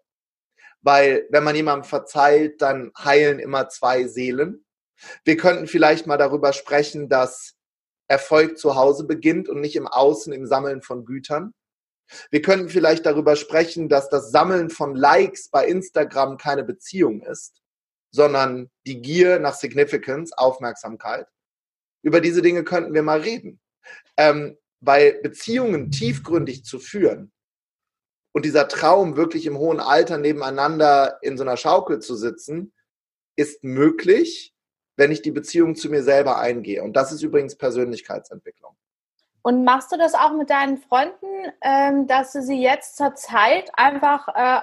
Weil wenn man jemandem verzeiht, dann heilen immer zwei Seelen. Wir könnten vielleicht mal darüber sprechen, dass Erfolg zu Hause beginnt und nicht im Außen im Sammeln von Gütern. Wir könnten vielleicht darüber sprechen, dass das Sammeln von Likes bei Instagram keine Beziehung ist, sondern die Gier nach Significance, Aufmerksamkeit. Über diese Dinge könnten wir mal reden. Ähm, weil Beziehungen tiefgründig zu führen und dieser Traum, wirklich im hohen Alter nebeneinander in so einer Schaukel zu sitzen, ist möglich, wenn ich die Beziehung zu mir selber eingehe. Und das ist übrigens Persönlichkeitsentwicklung. Und machst du das auch mit deinen Freunden, ähm, dass du sie jetzt zur Zeit einfach äh,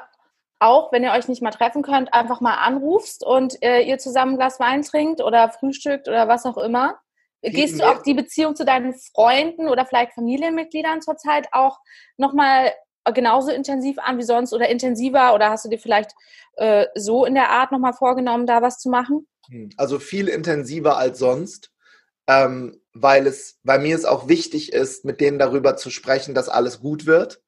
auch, wenn ihr euch nicht mal treffen könnt, einfach mal anrufst und äh, ihr zusammen ein Glas Wein trinkt oder frühstückt oder was auch immer? Gehst du auch die Beziehung zu deinen Freunden oder vielleicht Familienmitgliedern zurzeit auch nochmal genauso intensiv an wie sonst oder intensiver oder hast du dir vielleicht äh, so in der Art nochmal vorgenommen, da was zu machen? Hm, also viel intensiver als sonst ähm, weil es bei mir es auch wichtig ist, mit denen darüber zu sprechen, dass alles gut wird.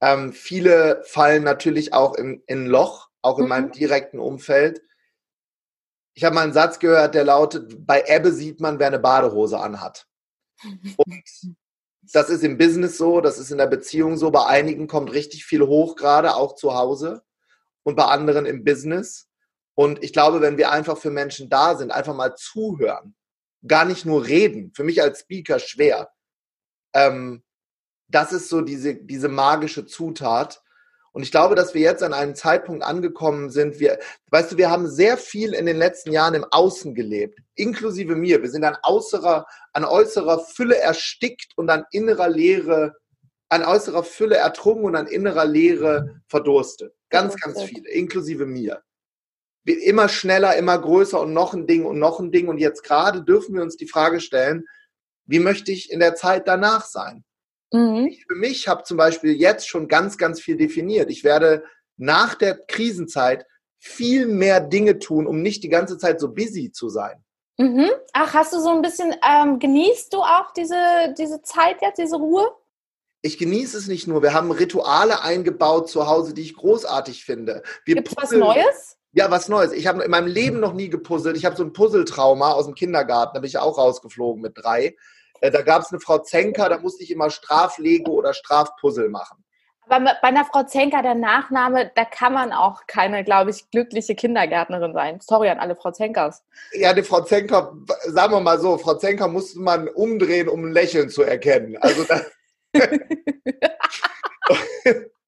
Ähm, viele fallen natürlich auch in, in ein Loch, auch in mhm. meinem direkten Umfeld. Ich habe mal einen Satz gehört, der lautet, bei Ebbe sieht man, wer eine Badehose anhat. Und das ist im Business so, das ist in der Beziehung so. Bei einigen kommt richtig viel hoch, gerade auch zu Hause und bei anderen im Business. Und ich glaube, wenn wir einfach für Menschen da sind, einfach mal zuhören, gar nicht nur reden. Für mich als Speaker schwer. Ähm, das ist so diese, diese magische Zutat. Und ich glaube, dass wir jetzt an einem Zeitpunkt angekommen sind. Wir, weißt du, wir haben sehr viel in den letzten Jahren im Außen gelebt, inklusive mir. Wir sind an äußerer, an äußerer Fülle erstickt und an innerer Leere an äußerer Fülle ertrunken und an innerer Leere verdurstet. Ganz, ganz viele, inklusive mir. Immer schneller, immer größer und noch ein Ding und noch ein Ding. Und jetzt gerade dürfen wir uns die Frage stellen, wie möchte ich in der Zeit danach sein? Mhm. Ich für mich habe zum Beispiel jetzt schon ganz, ganz viel definiert. Ich werde nach der Krisenzeit viel mehr Dinge tun, um nicht die ganze Zeit so busy zu sein. Mhm. Ach, hast du so ein bisschen, ähm, genießt du auch diese, diese Zeit jetzt, diese Ruhe? Ich genieße es nicht nur. Wir haben Rituale eingebaut zu Hause, die ich großartig finde. Gibt es was Neues? Ja, was Neues. Ich habe in meinem Leben noch nie gepuzzelt. Ich habe so ein Puzzletrauma aus dem Kindergarten, da bin ich auch rausgeflogen mit drei. Äh, da gab es eine Frau Zenker, da musste ich immer Straflego oder Strafpuzzle machen. Aber bei einer Frau Zenker, der Nachname, da kann man auch keine, glaube ich, glückliche Kindergärtnerin sein. Sorry an alle Frau Zenkers. Ja, die Frau Zenker, sagen wir mal so, Frau Zenker musste man umdrehen, um ein Lächeln zu erkennen. Also das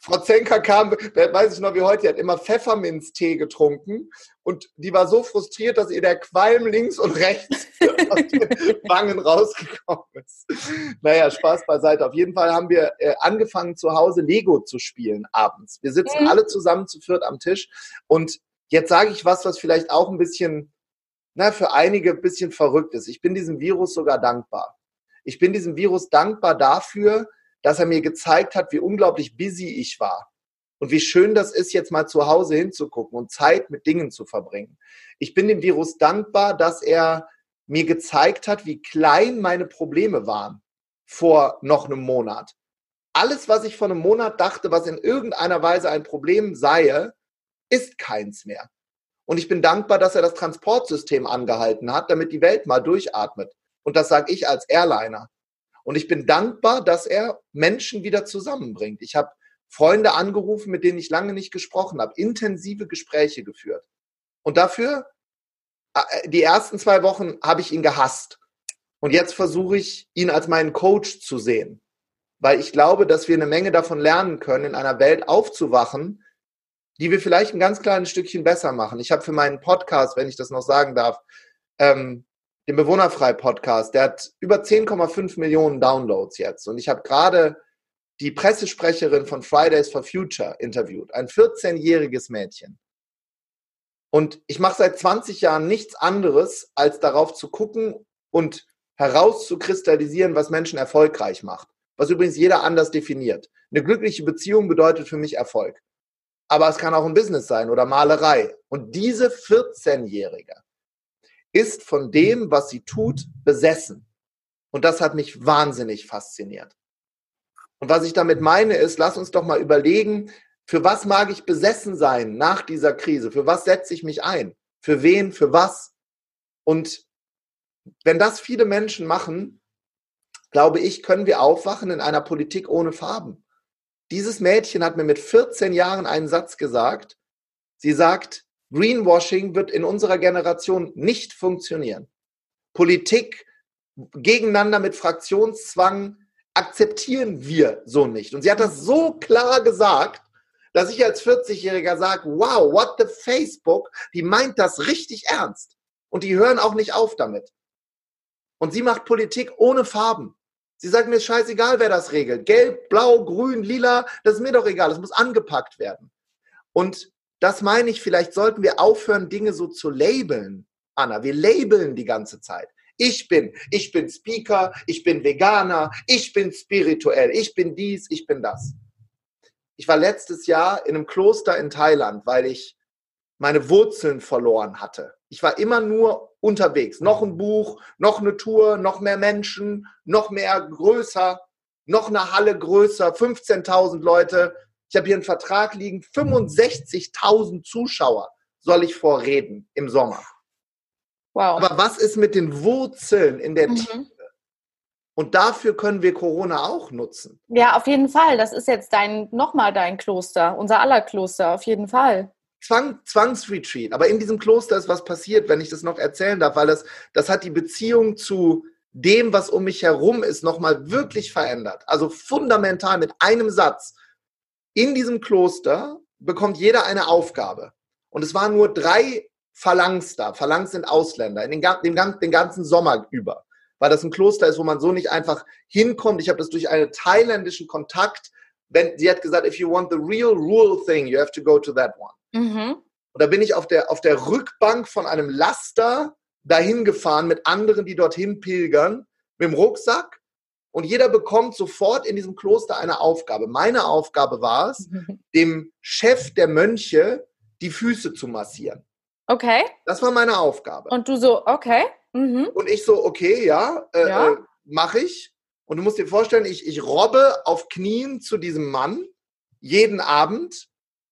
Frau Zenker kam, weiß ich noch wie heute, die hat immer Pfefferminztee getrunken und die war so frustriert, dass ihr der Qualm links und rechts aus den Wangen rausgekommen ist. Naja, Spaß beiseite. Auf jeden Fall haben wir äh, angefangen zu Hause Lego zu spielen abends. Wir sitzen mhm. alle zusammen zu viert am Tisch und jetzt sage ich was, was vielleicht auch ein bisschen, na, für einige ein bisschen verrückt ist. Ich bin diesem Virus sogar dankbar. Ich bin diesem Virus dankbar dafür, dass er mir gezeigt hat, wie unglaublich busy ich war. Und wie schön das ist, jetzt mal zu Hause hinzugucken und Zeit mit Dingen zu verbringen. Ich bin dem Virus dankbar, dass er mir gezeigt hat, wie klein meine Probleme waren vor noch einem Monat. Alles, was ich vor einem Monat dachte, was in irgendeiner Weise ein Problem sei, ist keins mehr. Und ich bin dankbar, dass er das Transportsystem angehalten hat, damit die Welt mal durchatmet. Und das sage ich als Airliner. Und ich bin dankbar, dass er Menschen wieder zusammenbringt. Ich habe Freunde angerufen, mit denen ich lange nicht gesprochen habe, intensive Gespräche geführt. Und dafür, äh, die ersten zwei Wochen habe ich ihn gehasst. Und jetzt versuche ich, ihn als meinen Coach zu sehen. Weil ich glaube, dass wir eine Menge davon lernen können, in einer Welt aufzuwachen, die wir vielleicht ein ganz kleines Stückchen besser machen. Ich habe für meinen Podcast, wenn ich das noch sagen darf, ähm, den Bewohnerfrei-Podcast. Der hat über 10,5 Millionen Downloads jetzt. Und ich habe gerade die Pressesprecherin von Fridays for Future interviewt, ein 14-jähriges Mädchen. Und ich mache seit 20 Jahren nichts anderes, als darauf zu gucken und herauszukristallisieren, was Menschen erfolgreich macht. Was übrigens jeder anders definiert. Eine glückliche Beziehung bedeutet für mich Erfolg. Aber es kann auch ein Business sein oder Malerei. Und diese 14-Jährige ist von dem, was sie tut, besessen. Und das hat mich wahnsinnig fasziniert. Und was ich damit meine ist, lass uns doch mal überlegen, für was mag ich besessen sein nach dieser Krise? Für was setze ich mich ein? Für wen? Für was? Und wenn das viele Menschen machen, glaube ich, können wir aufwachen in einer Politik ohne Farben. Dieses Mädchen hat mir mit 14 Jahren einen Satz gesagt. Sie sagt, Greenwashing wird in unserer Generation nicht funktionieren. Politik gegeneinander mit Fraktionszwang akzeptieren wir so nicht. Und sie hat das so klar gesagt, dass ich als 40-Jähriger sage, wow, what the Facebook, die meint das richtig ernst. Und die hören auch nicht auf damit. Und sie macht Politik ohne Farben. Sie sagt mir, scheißegal, wer das regelt. Gelb, blau, grün, lila, das ist mir doch egal. Es muss angepackt werden. Und das meine ich, vielleicht sollten wir aufhören, Dinge so zu labeln. Anna, wir labeln die ganze Zeit. Ich bin, ich bin Speaker, ich bin Veganer, ich bin spirituell, ich bin dies, ich bin das. Ich war letztes Jahr in einem Kloster in Thailand, weil ich meine Wurzeln verloren hatte. Ich war immer nur unterwegs. Noch ein Buch, noch eine Tour, noch mehr Menschen, noch mehr größer, noch eine Halle größer, 15.000 Leute. Ich habe hier einen Vertrag liegen, 65.000 Zuschauer soll ich vorreden im Sommer. Wow. Aber was ist mit den Wurzeln in der mhm. Tiefe? Und dafür können wir Corona auch nutzen. Ja, auf jeden Fall. Das ist jetzt dein, nochmal dein Kloster, unser aller Kloster, auf jeden Fall. Zwang, Zwangsretreat. Aber in diesem Kloster ist was passiert, wenn ich das noch erzählen darf, weil das, das hat die Beziehung zu dem, was um mich herum ist, nochmal wirklich verändert. Also fundamental mit einem Satz in diesem Kloster bekommt jeder eine Aufgabe. Und es waren nur drei Phalanx da. Phalanx sind Ausländer, in den, den, den ganzen Sommer über. weil das ein Kloster ist, wo man so nicht einfach hinkommt. Ich habe das durch einen thailändischen Kontakt, wenn sie hat gesagt, if you want the real rural thing, you have to go to that one. Mhm. Und da bin ich auf der, auf der Rückbank von einem Laster dahin gefahren mit anderen, die dorthin pilgern, mit dem Rucksack. Und jeder bekommt sofort in diesem Kloster eine Aufgabe. Meine Aufgabe war es, dem Chef der Mönche die Füße zu massieren. Okay. Das war meine Aufgabe. Und du so, okay. Mhm. Und ich so, okay, ja, äh, ja. äh, mache ich. Und du musst dir vorstellen, ich, ich robbe auf Knien zu diesem Mann jeden Abend,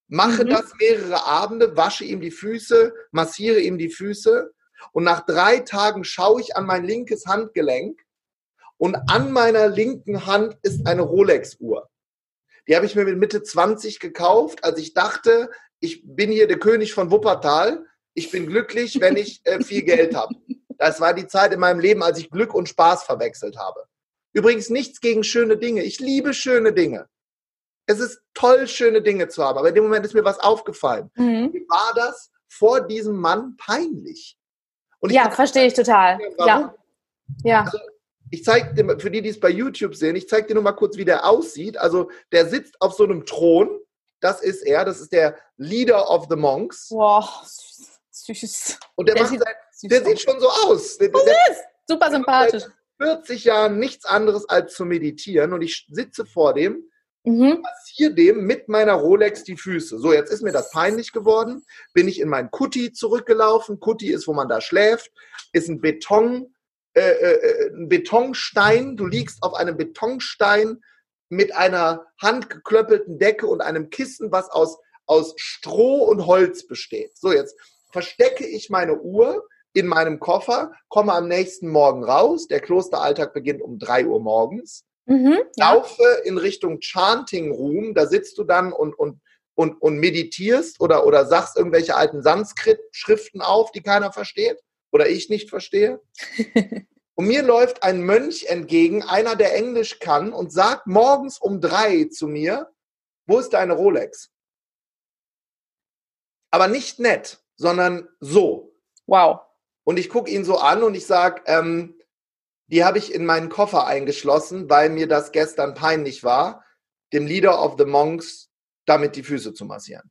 mache mhm. das mehrere Abende, wasche ihm die Füße, massiere ihm die Füße. Und nach drei Tagen schaue ich an mein linkes Handgelenk und an meiner linken Hand ist eine Rolex-Uhr. Die habe ich mir mit Mitte 20 gekauft, als ich dachte, ich bin hier der König von Wuppertal. Ich bin glücklich, wenn ich äh, viel Geld habe. Das war die Zeit in meinem Leben, als ich Glück und Spaß verwechselt habe. Übrigens nichts gegen schöne Dinge. Ich liebe schöne Dinge. Es ist toll, schöne Dinge zu haben. Aber in dem Moment ist mir was aufgefallen. Mhm. Wie war das vor diesem Mann peinlich? ja, verstehe ich total. Warum? Ja. ja. Also, ich zeige dir, für die, die es bei YouTube sehen, ich zeige dir nur mal kurz, wie der aussieht. Also, der sitzt auf so einem Thron das ist er, das ist der Leader of the Monks. Boah, süß. süß. Und der, der, sieht, seit, der sieht, schon so aus. Der, der, der Super sympathisch. 40 Jahren nichts anderes als zu meditieren und ich sitze vor dem, mhm. massiere dem mit meiner Rolex die Füße. So, jetzt ist mir das peinlich geworden. Bin ich in mein Kutti zurückgelaufen. Kutti ist, wo man da schläft, ist ein Beton, äh, äh, äh ein Betonstein. Du liegst auf einem Betonstein mit einer handgeklöppelten Decke und einem Kissen, was aus, aus Stroh und Holz besteht. So, jetzt verstecke ich meine Uhr in meinem Koffer, komme am nächsten Morgen raus. Der Klosteralltag beginnt um drei Uhr morgens. Mhm, ja. Laufe in Richtung Chanting Room. Da sitzt du dann und, und, und, und meditierst oder, oder sagst irgendwelche alten Sanskrit-Schriften auf, die keiner versteht oder ich nicht verstehe. Und mir läuft ein Mönch entgegen, einer, der Englisch kann, und sagt morgens um drei zu mir, wo ist deine Rolex? Aber nicht nett, sondern so. Wow. Und ich gucke ihn so an und ich sage, ähm, die habe ich in meinen Koffer eingeschlossen, weil mir das gestern peinlich war, dem Leader of the Monks damit die Füße zu massieren.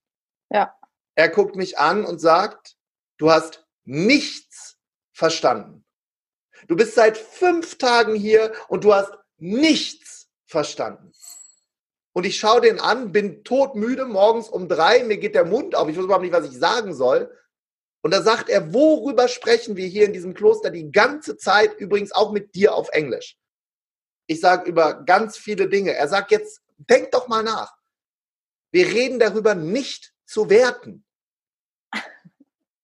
Ja. Er guckt mich an und sagt, du hast nichts verstanden. Du bist seit fünf Tagen hier und du hast nichts verstanden. Und ich schaue den an, bin todmüde, morgens um drei, mir geht der Mund auf, ich weiß überhaupt nicht, was ich sagen soll. Und da sagt er, worüber sprechen wir hier in diesem Kloster die ganze Zeit, übrigens auch mit dir auf Englisch. Ich sage über ganz viele Dinge. Er sagt jetzt, denk doch mal nach. Wir reden darüber, nicht zu werten.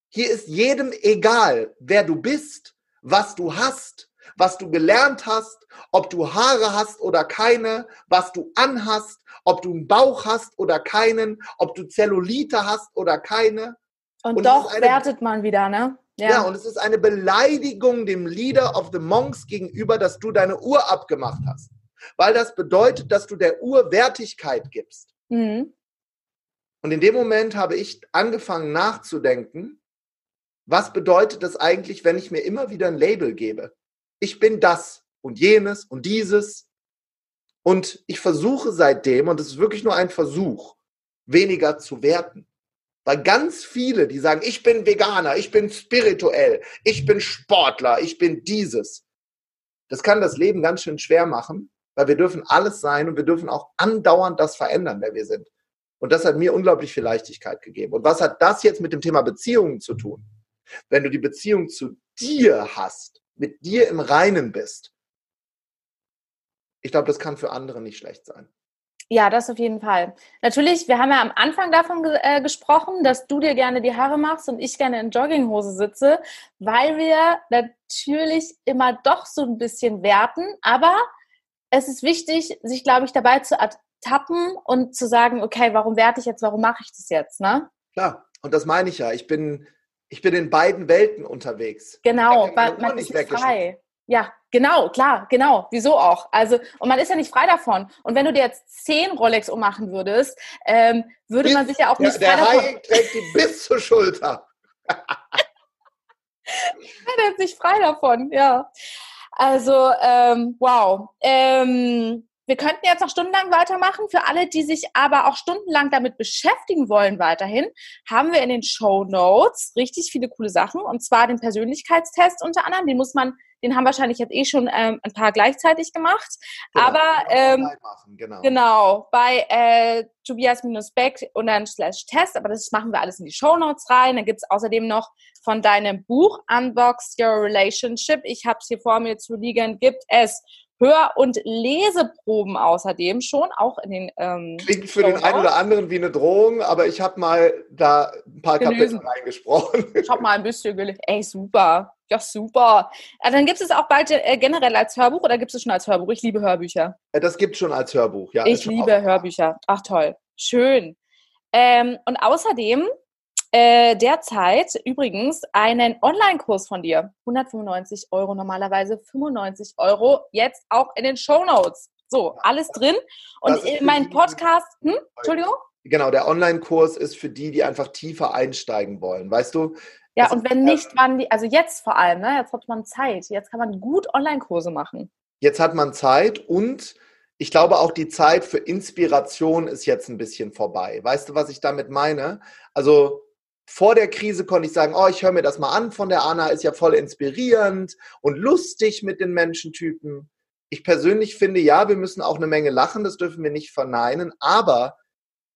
Hier ist jedem egal, wer du bist, was du hast, was du gelernt hast, ob du Haare hast oder keine, was du anhast, ob du einen Bauch hast oder keinen, ob du Zellulite hast oder keine. Und, und doch eine, wertet man wieder, ne? Ja. ja, und es ist eine Beleidigung dem Leader of the Monks gegenüber, dass du deine Uhr abgemacht hast. Weil das bedeutet, dass du der Uhr Wertigkeit gibst. Mhm. Und in dem Moment habe ich angefangen nachzudenken, was bedeutet das eigentlich, wenn ich mir immer wieder ein Label gebe? Ich bin das und jenes und dieses. Und ich versuche seitdem, und es ist wirklich nur ein Versuch, weniger zu werten. Weil ganz viele, die sagen, ich bin Veganer, ich bin spirituell, ich bin Sportler, ich bin dieses. Das kann das Leben ganz schön schwer machen, weil wir dürfen alles sein und wir dürfen auch andauernd das verändern, wer wir sind. Und das hat mir unglaublich viel Leichtigkeit gegeben. Und was hat das jetzt mit dem Thema Beziehungen zu tun? Wenn du die Beziehung zu dir hast, mit dir im Reinen bist, ich glaube, das kann für andere nicht schlecht sein. Ja, das auf jeden Fall. Natürlich, wir haben ja am Anfang davon äh, gesprochen, dass du dir gerne die Haare machst und ich gerne in Jogginghose sitze, weil wir natürlich immer doch so ein bisschen werten. Aber es ist wichtig, sich, glaube ich, dabei zu ertappen und zu sagen, okay, warum werte ich jetzt, warum mache ich das jetzt, ne? Klar, und das meine ich ja. Ich bin ich bin in beiden Welten unterwegs. Genau, weil man ist frei. Ja, genau, klar, genau. Wieso auch? Also, und man ist ja nicht frei davon. Und wenn du dir jetzt zehn Rolex ummachen würdest, ähm, würde bis, man sich ja auch nicht der, frei der davon. Der trägt die bis zur Schulter. der ist nicht frei davon, ja. Also, ähm, wow. Ähm, wir könnten jetzt noch stundenlang weitermachen. Für alle, die sich aber auch stundenlang damit beschäftigen wollen weiterhin, haben wir in den Show Notes richtig viele coole Sachen. Und zwar den Persönlichkeitstest unter anderem. Den muss man, den haben wahrscheinlich jetzt eh schon ähm, ein paar gleichzeitig gemacht. Genau, aber ähm, genau. genau. bei äh, Tobias-Beck und dann slash Test. Aber das machen wir alles in die Show Notes rein. Dann gibt es außerdem noch von deinem Buch Unbox Your Relationship. Ich habe es hier vor mir zu liegen. Gibt es Hör- und Leseproben außerdem schon, auch in den. Ähm, Klingt für den einen oder anderen wie eine Drohung, aber ich habe mal da ein paar. Kapitel reingesprochen. Ich habe mal ein bisschen gelesen. Ey, super. Ja, super. Ja, dann gibt es auch bald äh, generell als Hörbuch oder gibt es schon als Hörbuch? Ich liebe Hörbücher. Äh, das gibt es schon als Hörbuch, ja. Ich liebe Hörbücher. Ach toll. Schön. Ähm, und außerdem äh, derzeit übrigens einen Online-Kurs von dir. 195 Euro normalerweise, 95 Euro jetzt auch in den Show Notes. So, alles drin. Und mein Podcast, hm? Entschuldigung? Genau, der Online-Kurs ist für die, die einfach tiefer einsteigen wollen, weißt du? Ja, und wenn nicht, wann die, also jetzt vor allem, ne? jetzt hat man Zeit, jetzt kann man gut Online-Kurse machen. Jetzt hat man Zeit und ich glaube auch die Zeit für Inspiration ist jetzt ein bisschen vorbei. Weißt du, was ich damit meine? Also vor der Krise konnte ich sagen, oh, ich höre mir das mal an von der Anna, ist ja voll inspirierend und lustig mit den Menschentypen. Ich persönlich finde, ja, wir müssen auch eine Menge lachen, das dürfen wir nicht verneinen, aber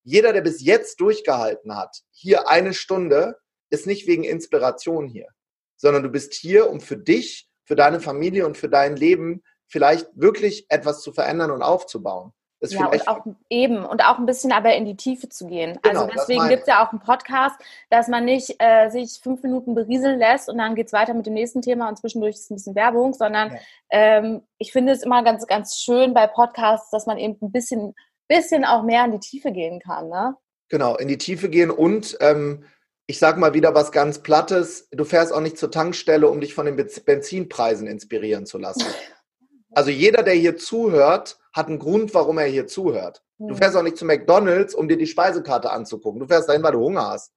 jeder, der bis jetzt durchgehalten hat, hier eine Stunde, ist nicht wegen Inspiration hier, sondern du bist hier, um für dich, für deine Familie und für dein Leben vielleicht wirklich etwas zu verändern und aufzubauen. Das ja, und auch eben und auch ein bisschen aber in die Tiefe zu gehen. Genau, also deswegen gibt es ja auch einen Podcast, dass man nicht äh, sich fünf Minuten berieseln lässt und dann geht es weiter mit dem nächsten Thema und zwischendurch ist ein bisschen Werbung, sondern ja. ähm, ich finde es immer ganz, ganz schön bei Podcasts, dass man eben ein bisschen, bisschen auch mehr in die Tiefe gehen kann. Ne? Genau, in die Tiefe gehen und ähm, ich sage mal wieder was ganz Plattes, du fährst auch nicht zur Tankstelle, um dich von den Benzinpreisen inspirieren zu lassen. Also jeder, der hier zuhört, hat einen Grund, warum er hier zuhört. Du hm. fährst auch nicht zu McDonalds, um dir die Speisekarte anzugucken. Du fährst dahin, weil du Hunger hast.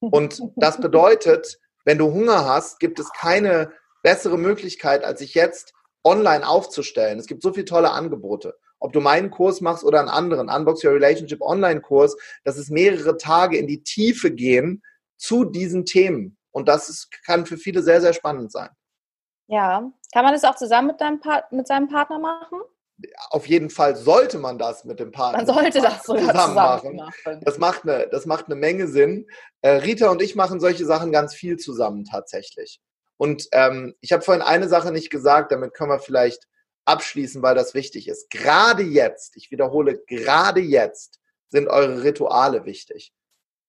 Und das bedeutet, wenn du Hunger hast, gibt es keine bessere Möglichkeit, als sich jetzt online aufzustellen. Es gibt so viele tolle Angebote. Ob du meinen Kurs machst oder einen anderen, Unbox Your Relationship Online-Kurs, das ist mehrere Tage in die Tiefe gehen zu diesen Themen. Und das ist, kann für viele sehr, sehr spannend sein. Ja, kann man das auch zusammen mit, deinem mit seinem Partner machen? auf jeden Fall sollte man das mit dem Partner man sollte das zusammen machen. Das macht eine, das macht eine Menge Sinn. Äh, Rita und ich machen solche Sachen ganz viel zusammen tatsächlich. Und ähm, ich habe vorhin eine Sache nicht gesagt, damit können wir vielleicht abschließen, weil das wichtig ist. Gerade jetzt, ich wiederhole, gerade jetzt sind eure Rituale wichtig.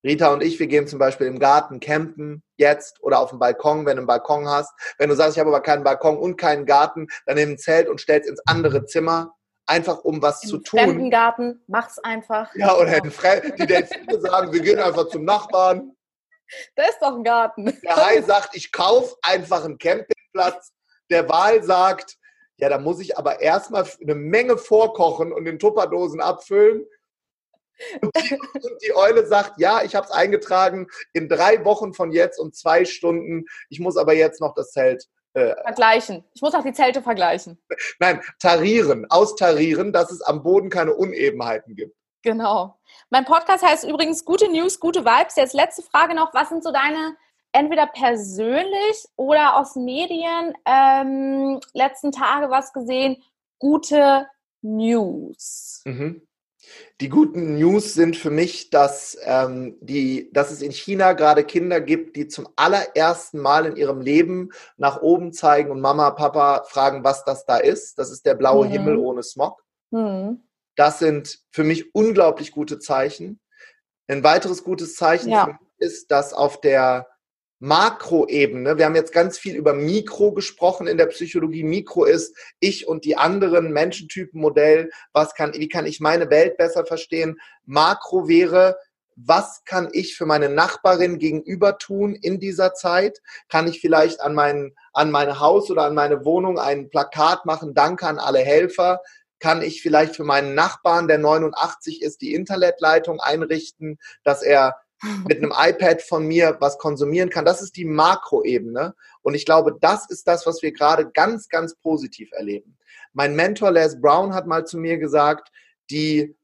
Rita und ich, wir gehen zum Beispiel im Garten campen, jetzt oder auf dem Balkon, wenn du einen Balkon hast. Wenn du sagst, ich habe aber keinen Balkon und keinen Garten, dann nimm ein Zelt und stell's ins andere Zimmer, einfach um was Im zu tun. Im Garten, mach's einfach. Ja, oder in Fre die Delfine sagen, wir gehen einfach zum Nachbarn. Da ist doch ein Garten. Der Hai sagt, ich kaufe einfach einen Campingplatz. Der Wal sagt, ja, da muss ich aber erstmal eine Menge vorkochen und in Tupperdosen abfüllen. Und die, und die, Eule sagt, ja, ich habe es eingetragen in drei Wochen von jetzt und zwei Stunden. Ich muss aber jetzt noch das Zelt äh, vergleichen. Ich muss auch die Zelte vergleichen. Nein, tarieren, austarieren, dass es am Boden keine Unebenheiten gibt. Genau. Mein Podcast heißt übrigens Gute News, gute Vibes. Jetzt letzte Frage noch. Was sind so deine entweder persönlich oder aus Medien ähm, letzten Tage was gesehen? Gute News. Mhm. Die guten News sind für mich, dass, ähm, die, dass es in China gerade Kinder gibt, die zum allerersten Mal in ihrem Leben nach oben zeigen und Mama, Papa fragen, was das da ist. Das ist der blaue mhm. Himmel ohne Smog. Mhm. Das sind für mich unglaublich gute Zeichen. Ein weiteres gutes Zeichen ja. ist, dass auf der Makroebene. Wir haben jetzt ganz viel über Mikro gesprochen in der Psychologie. Mikro ist ich und die anderen Menschentypen-Modell. Was kann, wie kann ich meine Welt besser verstehen? Makro wäre, was kann ich für meine Nachbarin gegenüber tun in dieser Zeit? Kann ich vielleicht an mein, an mein Haus oder an meine Wohnung ein Plakat machen? Danke an alle Helfer. Kann ich vielleicht für meinen Nachbarn, der 89 ist, die Internetleitung einrichten, dass er mit einem iPad von mir was konsumieren kann. Das ist die Makroebene. Und ich glaube, das ist das, was wir gerade ganz, ganz positiv erleben. Mein Mentor Les Brown hat mal zu mir gesagt, die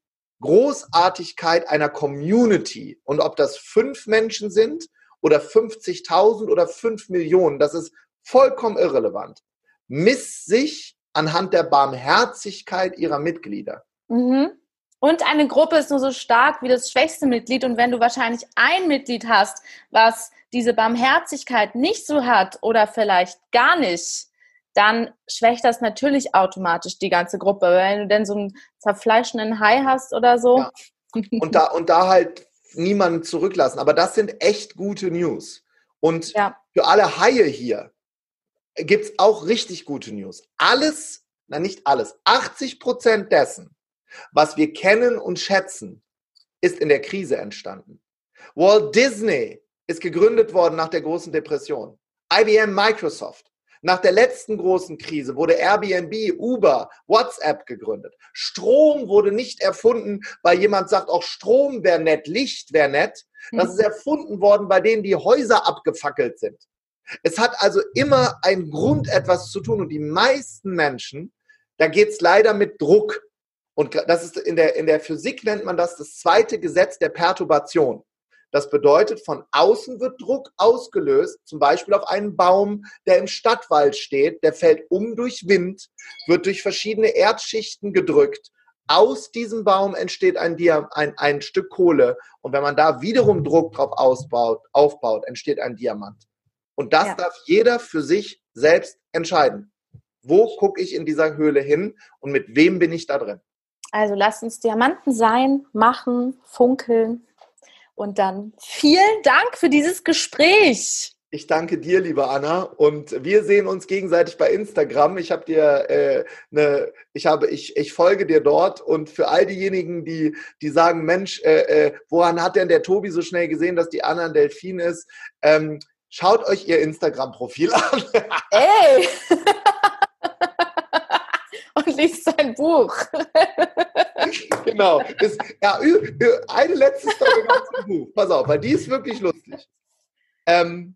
Großartigkeit einer Community und ob das fünf Menschen sind oder 50.000 oder fünf Millionen, das ist vollkommen irrelevant. Misst sich anhand der Barmherzigkeit ihrer Mitglieder. Mhm. Und eine Gruppe ist nur so stark wie das schwächste Mitglied. Und wenn du wahrscheinlich ein Mitglied hast, was diese Barmherzigkeit nicht so hat oder vielleicht gar nicht, dann schwächt das natürlich automatisch die ganze Gruppe. Wenn du denn so einen zerfleischenden Hai hast oder so. Ja. Und, da, und da halt niemanden zurücklassen. Aber das sind echt gute News. Und ja. für alle Haie hier gibt es auch richtig gute News. Alles, na nicht alles, 80 Prozent dessen, was wir kennen und schätzen, ist in der Krise entstanden. Walt Disney ist gegründet worden nach der großen Depression. IBM Microsoft. Nach der letzten großen Krise wurde Airbnb, Uber, WhatsApp gegründet. Strom wurde nicht erfunden, weil jemand sagt, auch Strom wäre nett, Licht wäre nett. Das mhm. ist erfunden worden bei denen, die Häuser abgefackelt sind. Es hat also immer einen Grund, etwas zu tun. Und die meisten Menschen, da geht es leider mit Druck. Und das ist in der, in der Physik nennt man das das zweite Gesetz der Perturbation. Das bedeutet, von außen wird Druck ausgelöst, zum Beispiel auf einen Baum, der im Stadtwald steht, der fällt um durch Wind, wird durch verschiedene Erdschichten gedrückt. Aus diesem Baum entsteht ein, ein, ein Stück Kohle. Und wenn man da wiederum Druck drauf ausbaut, aufbaut, entsteht ein Diamant. Und das ja. darf jeder für sich selbst entscheiden. Wo gucke ich in dieser Höhle hin und mit wem bin ich da drin? Also lasst uns Diamanten sein, machen, funkeln. Und dann vielen Dank für dieses Gespräch. Ich danke dir, liebe Anna, und wir sehen uns gegenseitig bei Instagram. Ich habe dir äh, eine, ich habe, ich, ich folge dir dort und für all diejenigen, die, die sagen, Mensch, äh, äh, woran hat denn der Tobi so schnell gesehen, dass die Anna ein Delfin ist? Ähm, Schaut euch ihr Instagram-Profil an. Ey! Und liest sein Buch. genau. Das, ja, eine letzte Story zum Buch. Pass auf, weil die ist wirklich lustig. Ähm,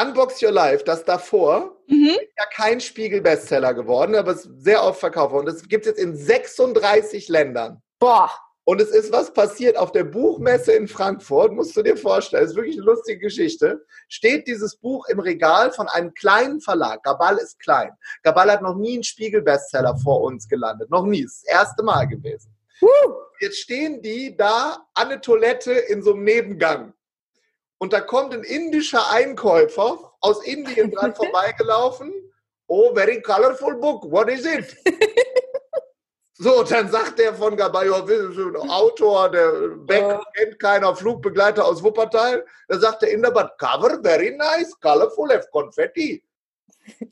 Unbox Your Life, das davor, mhm. ist ja kein Spiegel-Bestseller geworden, aber es ist sehr oft verkauft worden. Das gibt es jetzt in 36 Ländern. Boah. Und es ist was passiert auf der Buchmesse in Frankfurt, musst du dir vorstellen, das ist wirklich eine lustige Geschichte. Steht dieses Buch im Regal von einem kleinen Verlag. Gabal ist klein. Gabal hat noch nie einen Spiegel-Bestseller vor uns gelandet. Noch nie. Das, ist das erste Mal gewesen. Uh. Jetzt stehen die da an der Toilette in so einem Nebengang. Und da kommt ein indischer Einkäufer aus Indien dran vorbeigelaufen. Oh, very colorful book. What is it? So, dann sagt der von Gabayo, Autor, der Beck kennt keiner, Flugbegleiter aus Wuppertal. Da sagt der Inder, but cover very nice, colorful, have confetti.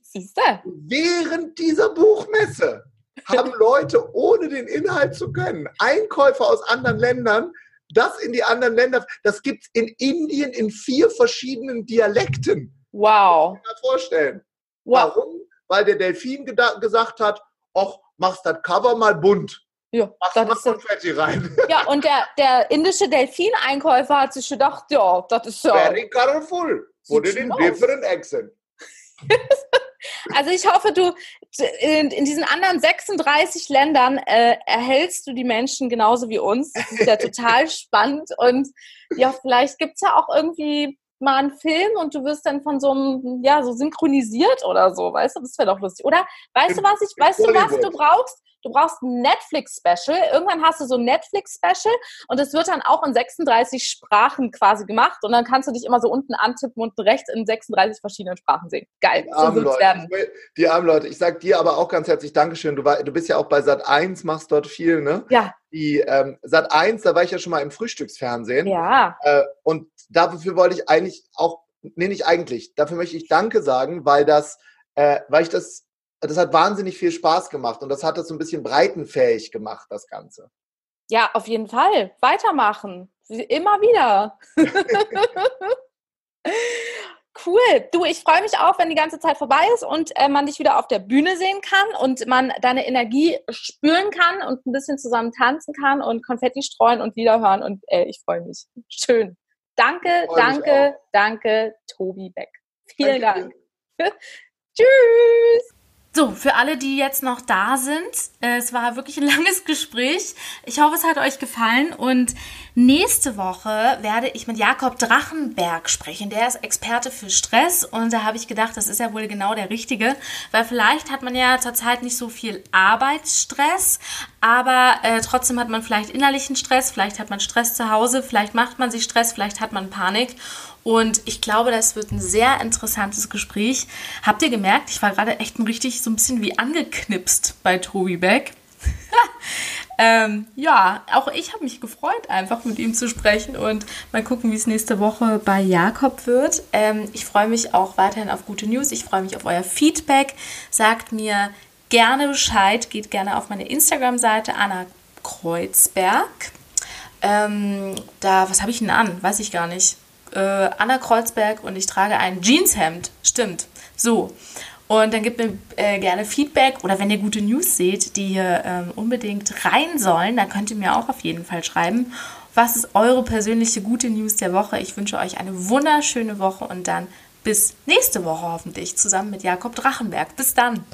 Siehst du? Während dieser Buchmesse haben Leute, ohne den Inhalt zu können, Einkäufer aus anderen Ländern, das in die anderen Länder, das gibt es in Indien in vier verschiedenen Dialekten. Wow. Das kann ich mir vorstellen. Wow. Warum? Weil der Delfin gesagt hat, ach, machst das Cover mal bunt. Ja, machst das ist Konfetti rein. Ja, und der, der indische Delfin-Einkäufer hat sich gedacht, ja, das ist ja. Very colorful. Put it in different accent. also ich hoffe, du in, in diesen anderen 36 Ländern äh, erhältst du die Menschen genauso wie uns. Das ist ja total spannend. Und ja, vielleicht gibt es ja auch irgendwie mal einen Film und du wirst dann von so einem, ja, so synchronisiert oder so, weißt du? Das wäre doch lustig. Oder weißt du was ich, weißt du was du brauchst? Du brauchst ein Netflix-Special. Irgendwann hast du so ein Netflix-Special und es wird dann auch in 36 Sprachen quasi gemacht und dann kannst du dich immer so unten antippen und rechts in 36 verschiedenen Sprachen sehen. Geil. Die armen, so Leute, die armen Leute. Ich sag dir aber auch ganz herzlich Dankeschön. Du, war, du bist ja auch bei Sat 1, machst dort viel, ne? Ja die ähm, Sat 1, da war ich ja schon mal im Frühstücksfernsehen. Ja. Äh, und dafür wollte ich eigentlich auch, nee, nicht eigentlich, dafür möchte ich Danke sagen, weil das, äh, weil ich das, das hat wahnsinnig viel Spaß gemacht und das hat das so ein bisschen breitenfähig gemacht, das Ganze. Ja, auf jeden Fall. Weitermachen. Immer wieder. Cool. Du, ich freue mich auch, wenn die ganze Zeit vorbei ist und äh, man dich wieder auf der Bühne sehen kann und man deine Energie spüren kann und ein bisschen zusammen tanzen kann und Konfetti streuen und Lieder hören. Und äh, ich freue mich. Schön. Danke, danke, danke, Tobi Beck. Vielen danke. Dank. Tschüss. So, für alle, die jetzt noch da sind, äh, es war wirklich ein langes Gespräch. Ich hoffe, es hat euch gefallen. Und nächste Woche werde ich mit Jakob Drachenberg sprechen. Der ist Experte für Stress. Und da habe ich gedacht, das ist ja wohl genau der Richtige, weil vielleicht hat man ja zurzeit nicht so viel Arbeitsstress, aber äh, trotzdem hat man vielleicht innerlichen Stress, vielleicht hat man Stress zu Hause, vielleicht macht man sich Stress, vielleicht hat man Panik und ich glaube, das wird ein sehr interessantes Gespräch. Habt ihr gemerkt, ich war gerade echt ein richtig so ein bisschen wie angeknipst bei Tobi Beck. ähm, ja, auch ich habe mich gefreut, einfach mit ihm zu sprechen und mal gucken, wie es nächste Woche bei Jakob wird. Ähm, ich freue mich auch weiterhin auf gute News. Ich freue mich auf euer Feedback. Sagt mir gerne Bescheid. Geht gerne auf meine Instagram-Seite Anna Kreuzberg. Ähm, da, was habe ich denn an? Weiß ich gar nicht äh, Anna Kreuzberg und ich trage ein Jeanshemd. Stimmt. So. Und dann gebt mir äh, gerne Feedback oder wenn ihr gute News seht, die hier ähm, unbedingt rein sollen, dann könnt ihr mir auch auf jeden Fall schreiben. Was ist eure persönliche gute News der Woche? Ich wünsche euch eine wunderschöne Woche und dann bis nächste Woche hoffentlich zusammen mit Jakob Drachenberg. Bis dann!